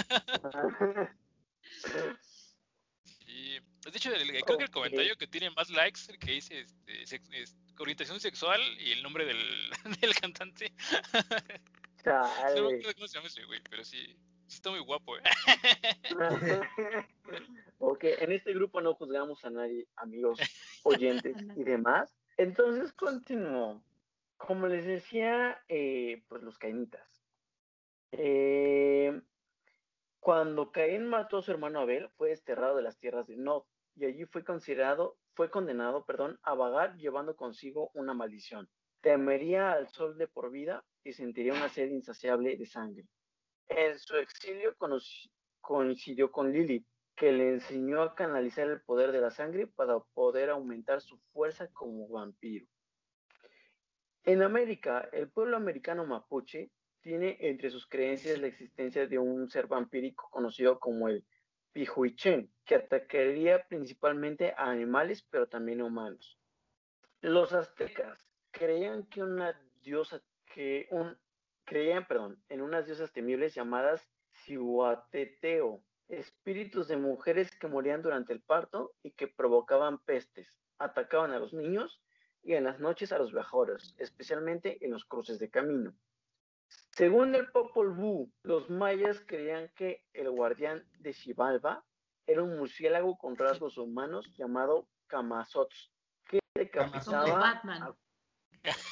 Y, de hecho, el- creo que el comentario que tiene más likes, el que dice este, sex- es- orientación sexual y el nombre del, [LAUGHS] del cantante. No Chale. acuerdo cómo se llama ese güey, pero sí está muy guapo, ¿eh? [LAUGHS] ok, en este grupo no juzgamos a nadie, amigos, [LAUGHS] oyentes y demás. Entonces continúo. Como les decía, eh, pues los cainitas. Eh, cuando Caín mató a su hermano Abel, fue desterrado de las tierras de Nod y allí fue considerado, fue condenado, perdón, a vagar llevando consigo una maldición. Temería al sol de por vida y sentiría una sed insaciable de sangre. En su exilio coincidió con Lilith, que le enseñó a canalizar el poder de la sangre para poder aumentar su fuerza como vampiro. En América, el pueblo americano mapuche tiene entre sus creencias la existencia de un ser vampírico conocido como el Pijuichen, que atacaría principalmente a animales, pero también a humanos. Los aztecas creían que una diosa, que un, creían, perdón, en unas diosas temibles llamadas Cihuateteo, espíritus de mujeres que morían durante el parto y que provocaban pestes, atacaban a los niños y en las noches a los viajeros, especialmente en los cruces de camino. Según el Popol Vuh, los mayas creían que el guardián de Xibalba era un murciélago con rasgos humanos llamado Camazotz, que Como decapitaba Batman. a-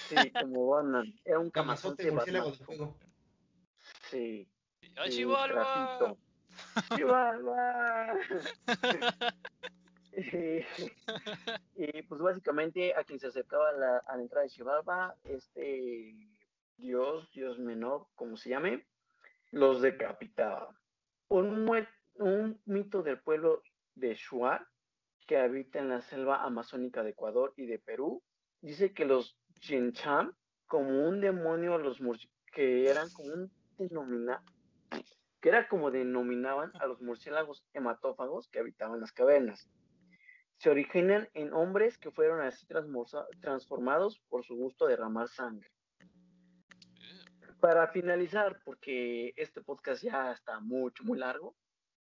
Sí, como Batman. Era un Camazote, murciélago de fuego. Sí. ¡Ah, sí, ratito. Chihuahua. y, y, pues básicamente a quien se acercaba a la, a la entrada de Chihuahua, este dios, dios menor, como se llame, los decapitaba. Un, un mito del pueblo de Shuar, que habita en la selva amazónica de Ecuador y de Perú, dice que los Chincham, como un demonio, los murci- que eran como un denomina, que era como denominaban a los murciélagos hematófagos que habitaban las cavernas. Se originan en hombres que fueron así transformados por su gusto a derramar sangre. Para finalizar, porque este podcast ya está mucho, muy largo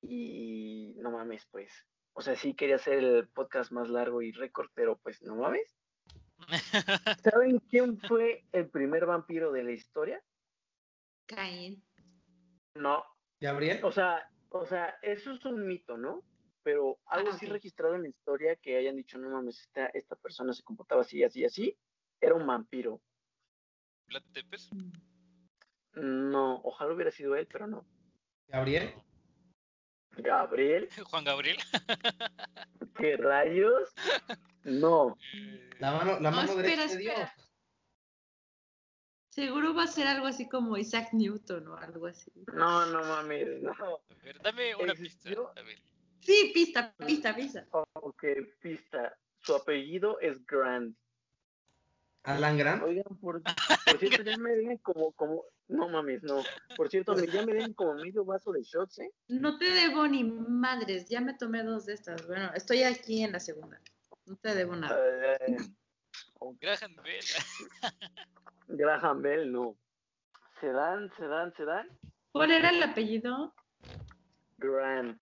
y no mames, pues, o sea, sí quería hacer el podcast más largo y récord, pero pues no mames. [LAUGHS] ¿Saben quién fue el primer vampiro de la historia? Caín. No, ¿Gabriel? o sea, o sea, eso es un mito, ¿no? Pero algo Ah, así registrado en la historia que hayan dicho, no mames, esta, esta persona se comportaba así, así, así, era un vampiro. ¿Vlad Tepes? No, ojalá hubiera sido él, pero no. ¿Gabriel? Gabriel, [LAUGHS] ¿Juan Gabriel? ¿qué rayos? No, Eh, La mano, la No, mano espera, derecha de Dios. espera. Seguro va a ser algo así como Isaac Newton o algo así. no, no mames, no. a ver, dame una pista. ¿Existió? A ver. Sí, pista, pista, pista. Ok, pista. Su apellido es Grant. Alan Grant. Oigan, por, por cierto, ya me den como, como, no mames, no. Por cierto, me- ya me den como medio vaso de shots, ¿eh? No te debo ni madres, ya me tomé dos de estas. Bueno, estoy aquí en la segunda. No te debo nada. Eh, [LAUGHS] Graham Bell. [LAUGHS] Graham Bell, no. Se dan, se dan, se dan. ¿Cuál era el apellido? Grant.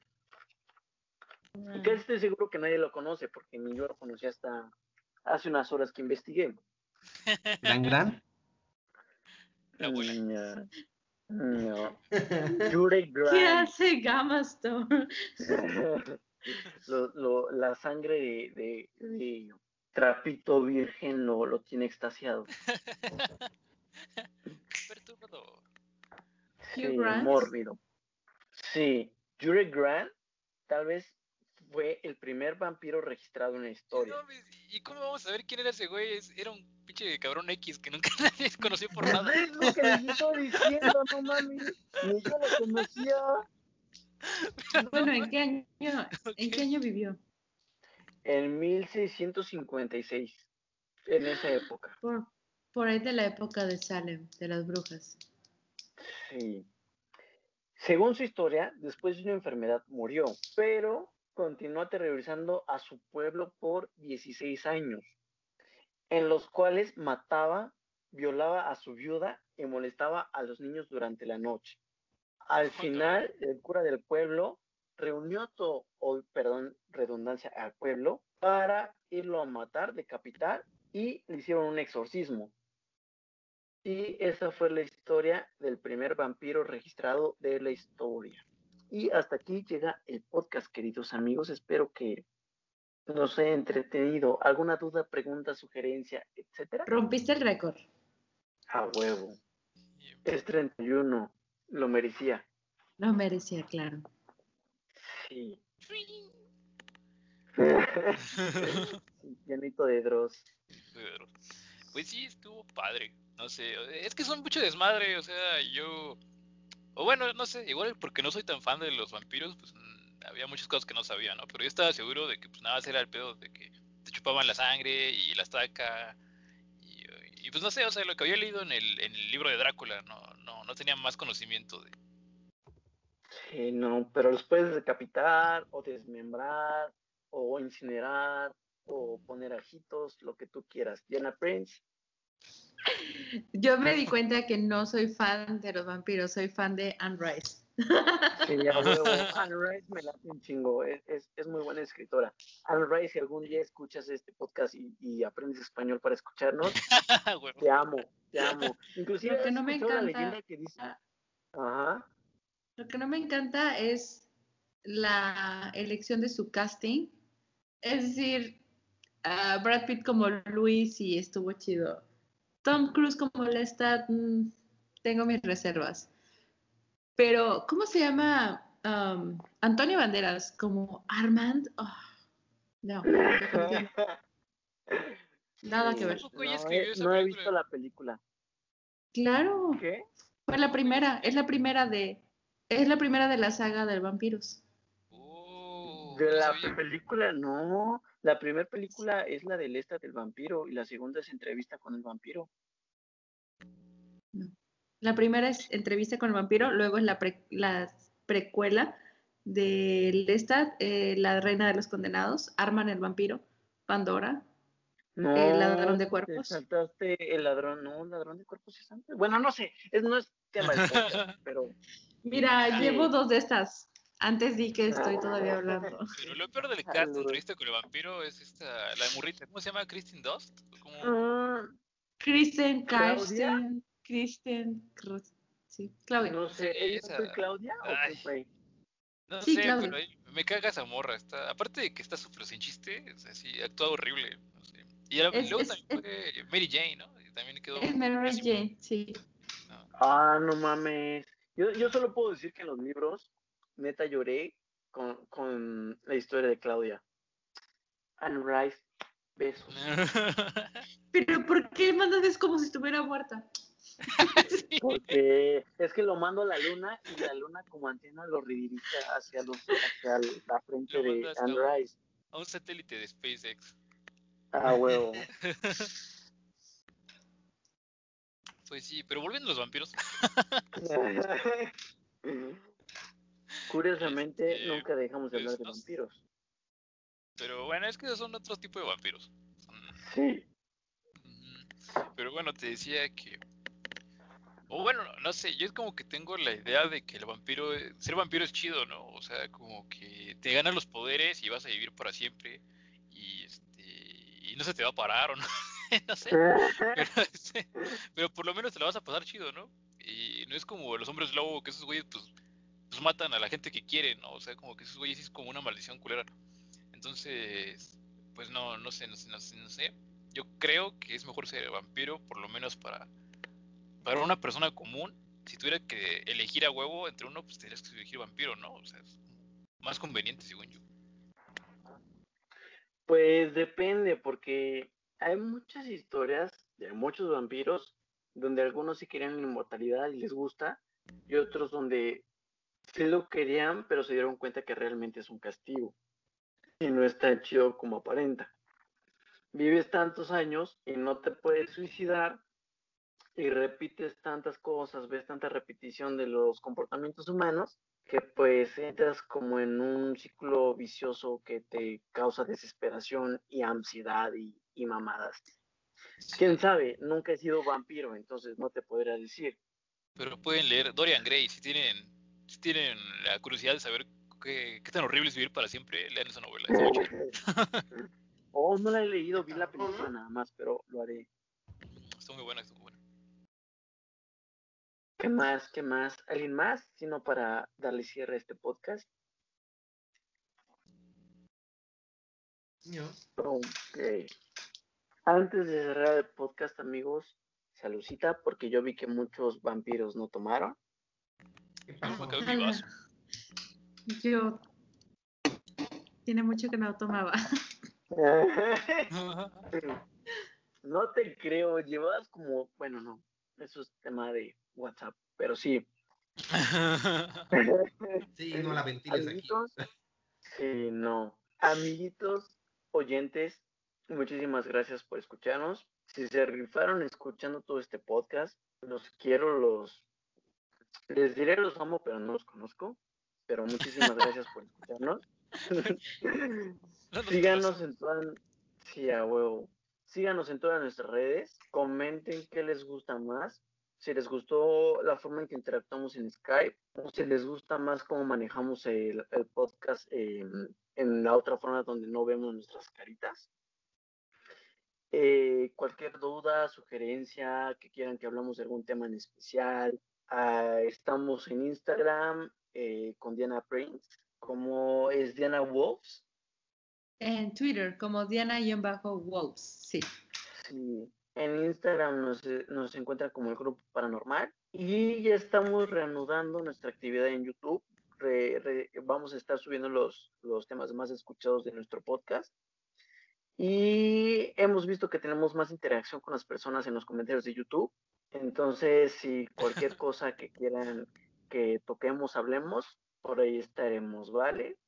Y casi estoy seguro que nadie lo conoce, porque ni yo lo conocí hasta hace unas horas que investigué. ¿Dan Grant? La abuela. No. No. [LAUGHS] Jure ¿Qué hace Gamma Stone? [LAUGHS] lo, lo- la sangre de, de- de trapito virgen lo, lo tiene extasiado. [LAUGHS] Perturbador. Sí, Hugh Grant. mórbido. Sí, Jure Grant tal vez fue el primer vampiro registrado en la historia. ¿Y cómo vamos a saber quién era ese güey? Era un pinche cabrón X que nunca [LAUGHS] nadie conoció por nada. Es lo que les estoy diciendo, no mames. Ni yo lo conocía. Bueno, ¿en qué año, ¿en qué año vivió? En 1656, en esa época. Por, por ahí de la época de Salem, de las brujas. Sí. Según su historia, después de una enfermedad murió, pero continuó aterrorizando a su pueblo por 16 años, en los cuales mataba, violaba a su viuda y molestaba a los niños durante la noche. Al final, el cura del pueblo reunió todo, o, perdón, redundancia, al pueblo para irlo a matar, decapitar y le hicieron un exorcismo. Y esa fue la historia del primer vampiro registrado de la historia. Y hasta aquí llega el podcast, queridos amigos. Espero que nos haya entretenido. ¿Alguna duda, pregunta, sugerencia, etcétera? Rompiste el récord. A huevo. Y- Es 31. Lo merecía. Lo merecía, claro. Sí. Llenito de Dross. Pues sí, estuvo padre. No sé, es que son mucho desmadre, o sea, yo. O bueno, no sé, igual porque no soy tan fan de los vampiros, pues había muchas cosas que no sabía, ¿no? Pero yo estaba seguro de que pues nada más era el pedo de que te chupaban la sangre y la estaca. Y, y, pues no sé, o sea, lo que había leído en el, en el libro de Drácula, no, no, no tenía más conocimiento de. Sí, no, pero los puedes decapitar o desmembrar o incinerar o poner ajitos, lo que tú quieras. Diana Prince. Yo me di cuenta que no soy fan de los vampiros, soy fan de Anne Rice. Sí. [LAUGHS] Anne Rice me late un chingo, es, es, es muy buena escritora. Anne Rice, si algún día escuchas este podcast y, y aprendes español para escucharnos, [LAUGHS] te amo, te amo. Inclusive Lo que no ¿has me encanta- leyenda que dice, ajá, Lo que no me encanta es la elección de su casting. Es decir, ah, Brad Pitt como Luis y estuvo chido. Tom Cruise como Lestat, mm, tengo mis reservas. Pero, ¿cómo se llama? Um, Antonio Banderas como Armand. Oh, no, [LAUGHS] nada que ver. Ella No, he- no visto la película. Claro, ¿Qué? fue la primera, es la primera de, es la primera de la saga de vampiros. Oh, De no la sabía. película, no. La primera película es la del esta del vampiro y la segunda es entrevista con el vampiro. La primera es entrevista con el vampiro, luego es la, pre- la precuela de Lestat, eh, la reina de los condenados, Arman el vampiro, Pandora. No, El ladrón de te cuerpos. saltaste el ladrón, no, el ladrón de cuerpos es antes. Bueno, no sé, es, no es tema de podcast, [LAUGHS] pero Mira, Sí. llevo dos de estas. Antes di que estoy todavía hablando. [LAUGHS] Pero lo peor del caso entrevista con el vampiro es esta, la murrita, ¿cómo se llama? Kristen Dust. ¿Cómo? ah, Kristen, ¿Claudia? Kristen, sí, Claudia. no sé, ¿ella Esa. fue Claudia o quién fue? No Sí, sé, Claudia. pero ahí me caga esa morra. Está, aparte de que está súper sin chiste, o sea, sí, actúa horrible. No sé. Y Es- luego es- también fue Mary Jane, ¿no? Y también quedó. Es Mary pésimo. Jane, sí. No. Ah, no mames. Yo, yo solo puedo decir que en los libros, neta lloré con, con la historia de Claudia. Anne Rice, besos. [LAUGHS] Pero ¿por qué mandas es como si estuviera muerta? [LAUGHS] Sí. Porque es que lo mando a la luna y la luna como antena lo redirige hacia, los, hacia la frente Lo de mandas a un- satélite de SpaceX. Ah, huevo. [LAUGHS] Pues sí, pero volviendo a los vampiros. [LAUGHS] Curiosamente, Este, nunca dejamos de hablar de pues, no vampiros. Pero bueno, es que son otro tipo de vampiros. Sí. Pero bueno, te decía que. O bueno, no sé, yo es como que tengo la idea de que el vampiro, ser vampiro es chido, ¿no? O sea, como que te ganan los poderes y vas a vivir para siempre y, este, y no se te va a parar o no, [LAUGHS] no sé. Este, [LAUGHS] [LAUGHS] pero, por lo menos te la vas a pasar chido, ¿no? Y no es como los hombres lobo, que esos güeyes pues, pues matan a la gente que quieren, ¿no? O sea, como que esos güeyes es como una maldición culera. Entonces, pues no, no sé, no sé, no sé, no sé. Yo creo que es mejor ser vampiro, por lo menos para para una persona común, si tuviera que elegir a huevo entre uno, pues tendrías que elegir vampiro, ¿no? O sea, es más conveniente, según yo. Pues depende, porque hay muchas historias de muchos vampiros donde algunos sí querían la inmortalidad y les gusta, y otros donde sí lo querían, pero se dieron cuenta que realmente es un castigo y no es tan chido como aparenta. Vives tantos años y no te puedes suicidar y repites tantas cosas, ves tanta repetición de los comportamientos humanos, que pues entras como en un ciclo vicioso que te causa desesperación y ansiedad y, mamadas. Quién sabe, nunca he sido vampiro, entonces no te podría decir. Pero pueden leer Dorian Gray si tienen, si tienen la curiosidad de saber qué, tan horrible es vivir para siempre, lean esa novela. [LAUGHS] oh, no la he leído, vi la [LAUGHS] película nada más, pero lo haré. Está muy buena, está muy buena. ¿Qué más? ¿Qué más? ¿Alguien más? Sino para darle cierre a este podcast. Yo. Ok. Antes de cerrar el podcast, amigos, saludcita, porque yo vi que muchos vampiros no tomaron. ¿Qué pasó? Yo. Tiene mucho que no tomaba. [LAUGHS] [LAUGHS] no te creo, llevas como, bueno, no, eso es tema de WhatsApp, pero sí. [LAUGHS] sí, no la ventiles aquí. Sí, no. Amiguitos, oyentes, muchísimas gracias por escucharnos. Si se rifaron escuchando todo este podcast, los quiero, los... Les diré los amo, pero no los conozco. Pero muchísimas gracias por escucharnos. [LAUGHS] Síganos en todas... Sí, a huevo. Síganos en todas nuestras redes. Comenten qué les gusta más si les gustó la forma en que interactuamos en Skype, o si les gusta más cómo manejamos el, podcast en la otra forma donde no vemos nuestras caritas. Eh, cualquier duda, sugerencia, que quieran que hablamos de algún tema en especial, ah, estamos en Instagram eh, con Diana Prince, como es Diana Wolves. En Twitter, como Diana-Wolves, sí. Sí. En Instagram nos, eh, nos encuentra como el Grupo Paranormal y ya estamos reanudando nuestra actividad en YouTube. vamos a estar subiendo los, los temas más escuchados de nuestro podcast. Y hemos visto que tenemos más interacción con las personas en los comentarios de YouTube. Entonces, si cualquier [LAUGHS] cosa que quieran que toquemos, hablemos, por ahí estaremos, ¿vale?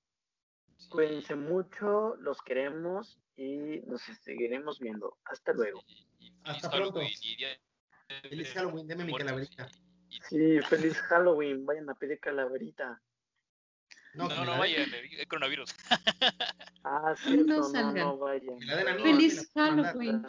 Cuídense mucho, los queremos y nos seguiremos viendo. Hasta luego. Hasta pronto. feliz Halloween, deme mi calaverita. Sí, feliz Halloween, vayan a pedir calaverita. No, no, [LAUGHS] no vayan, el coronavirus. ah, sí, no, no, vayan. Feliz Halloween.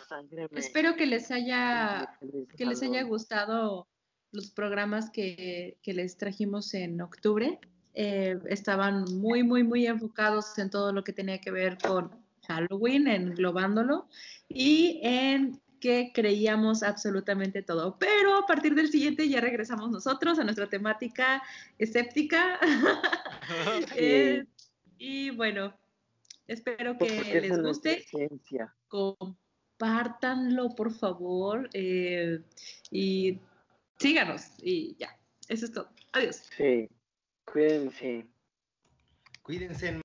Espero que les haya que les haya gustado los programas que, que les trajimos en octubre. Eh, estaban muy, muy, muy enfocados en todo lo que tenía que ver con Halloween, englobándolo, y en que creíamos absolutamente todo. Pero a partir del siguiente ya regresamos nosotros a nuestra temática escéptica. [LAUGHS] [LAUGHS] Eh, y bueno, espero que les guste. Compártanlo, por favor. Eh, y síganos. Y ya, eso es todo. Adiós. Sí, cuídense. Cuídense.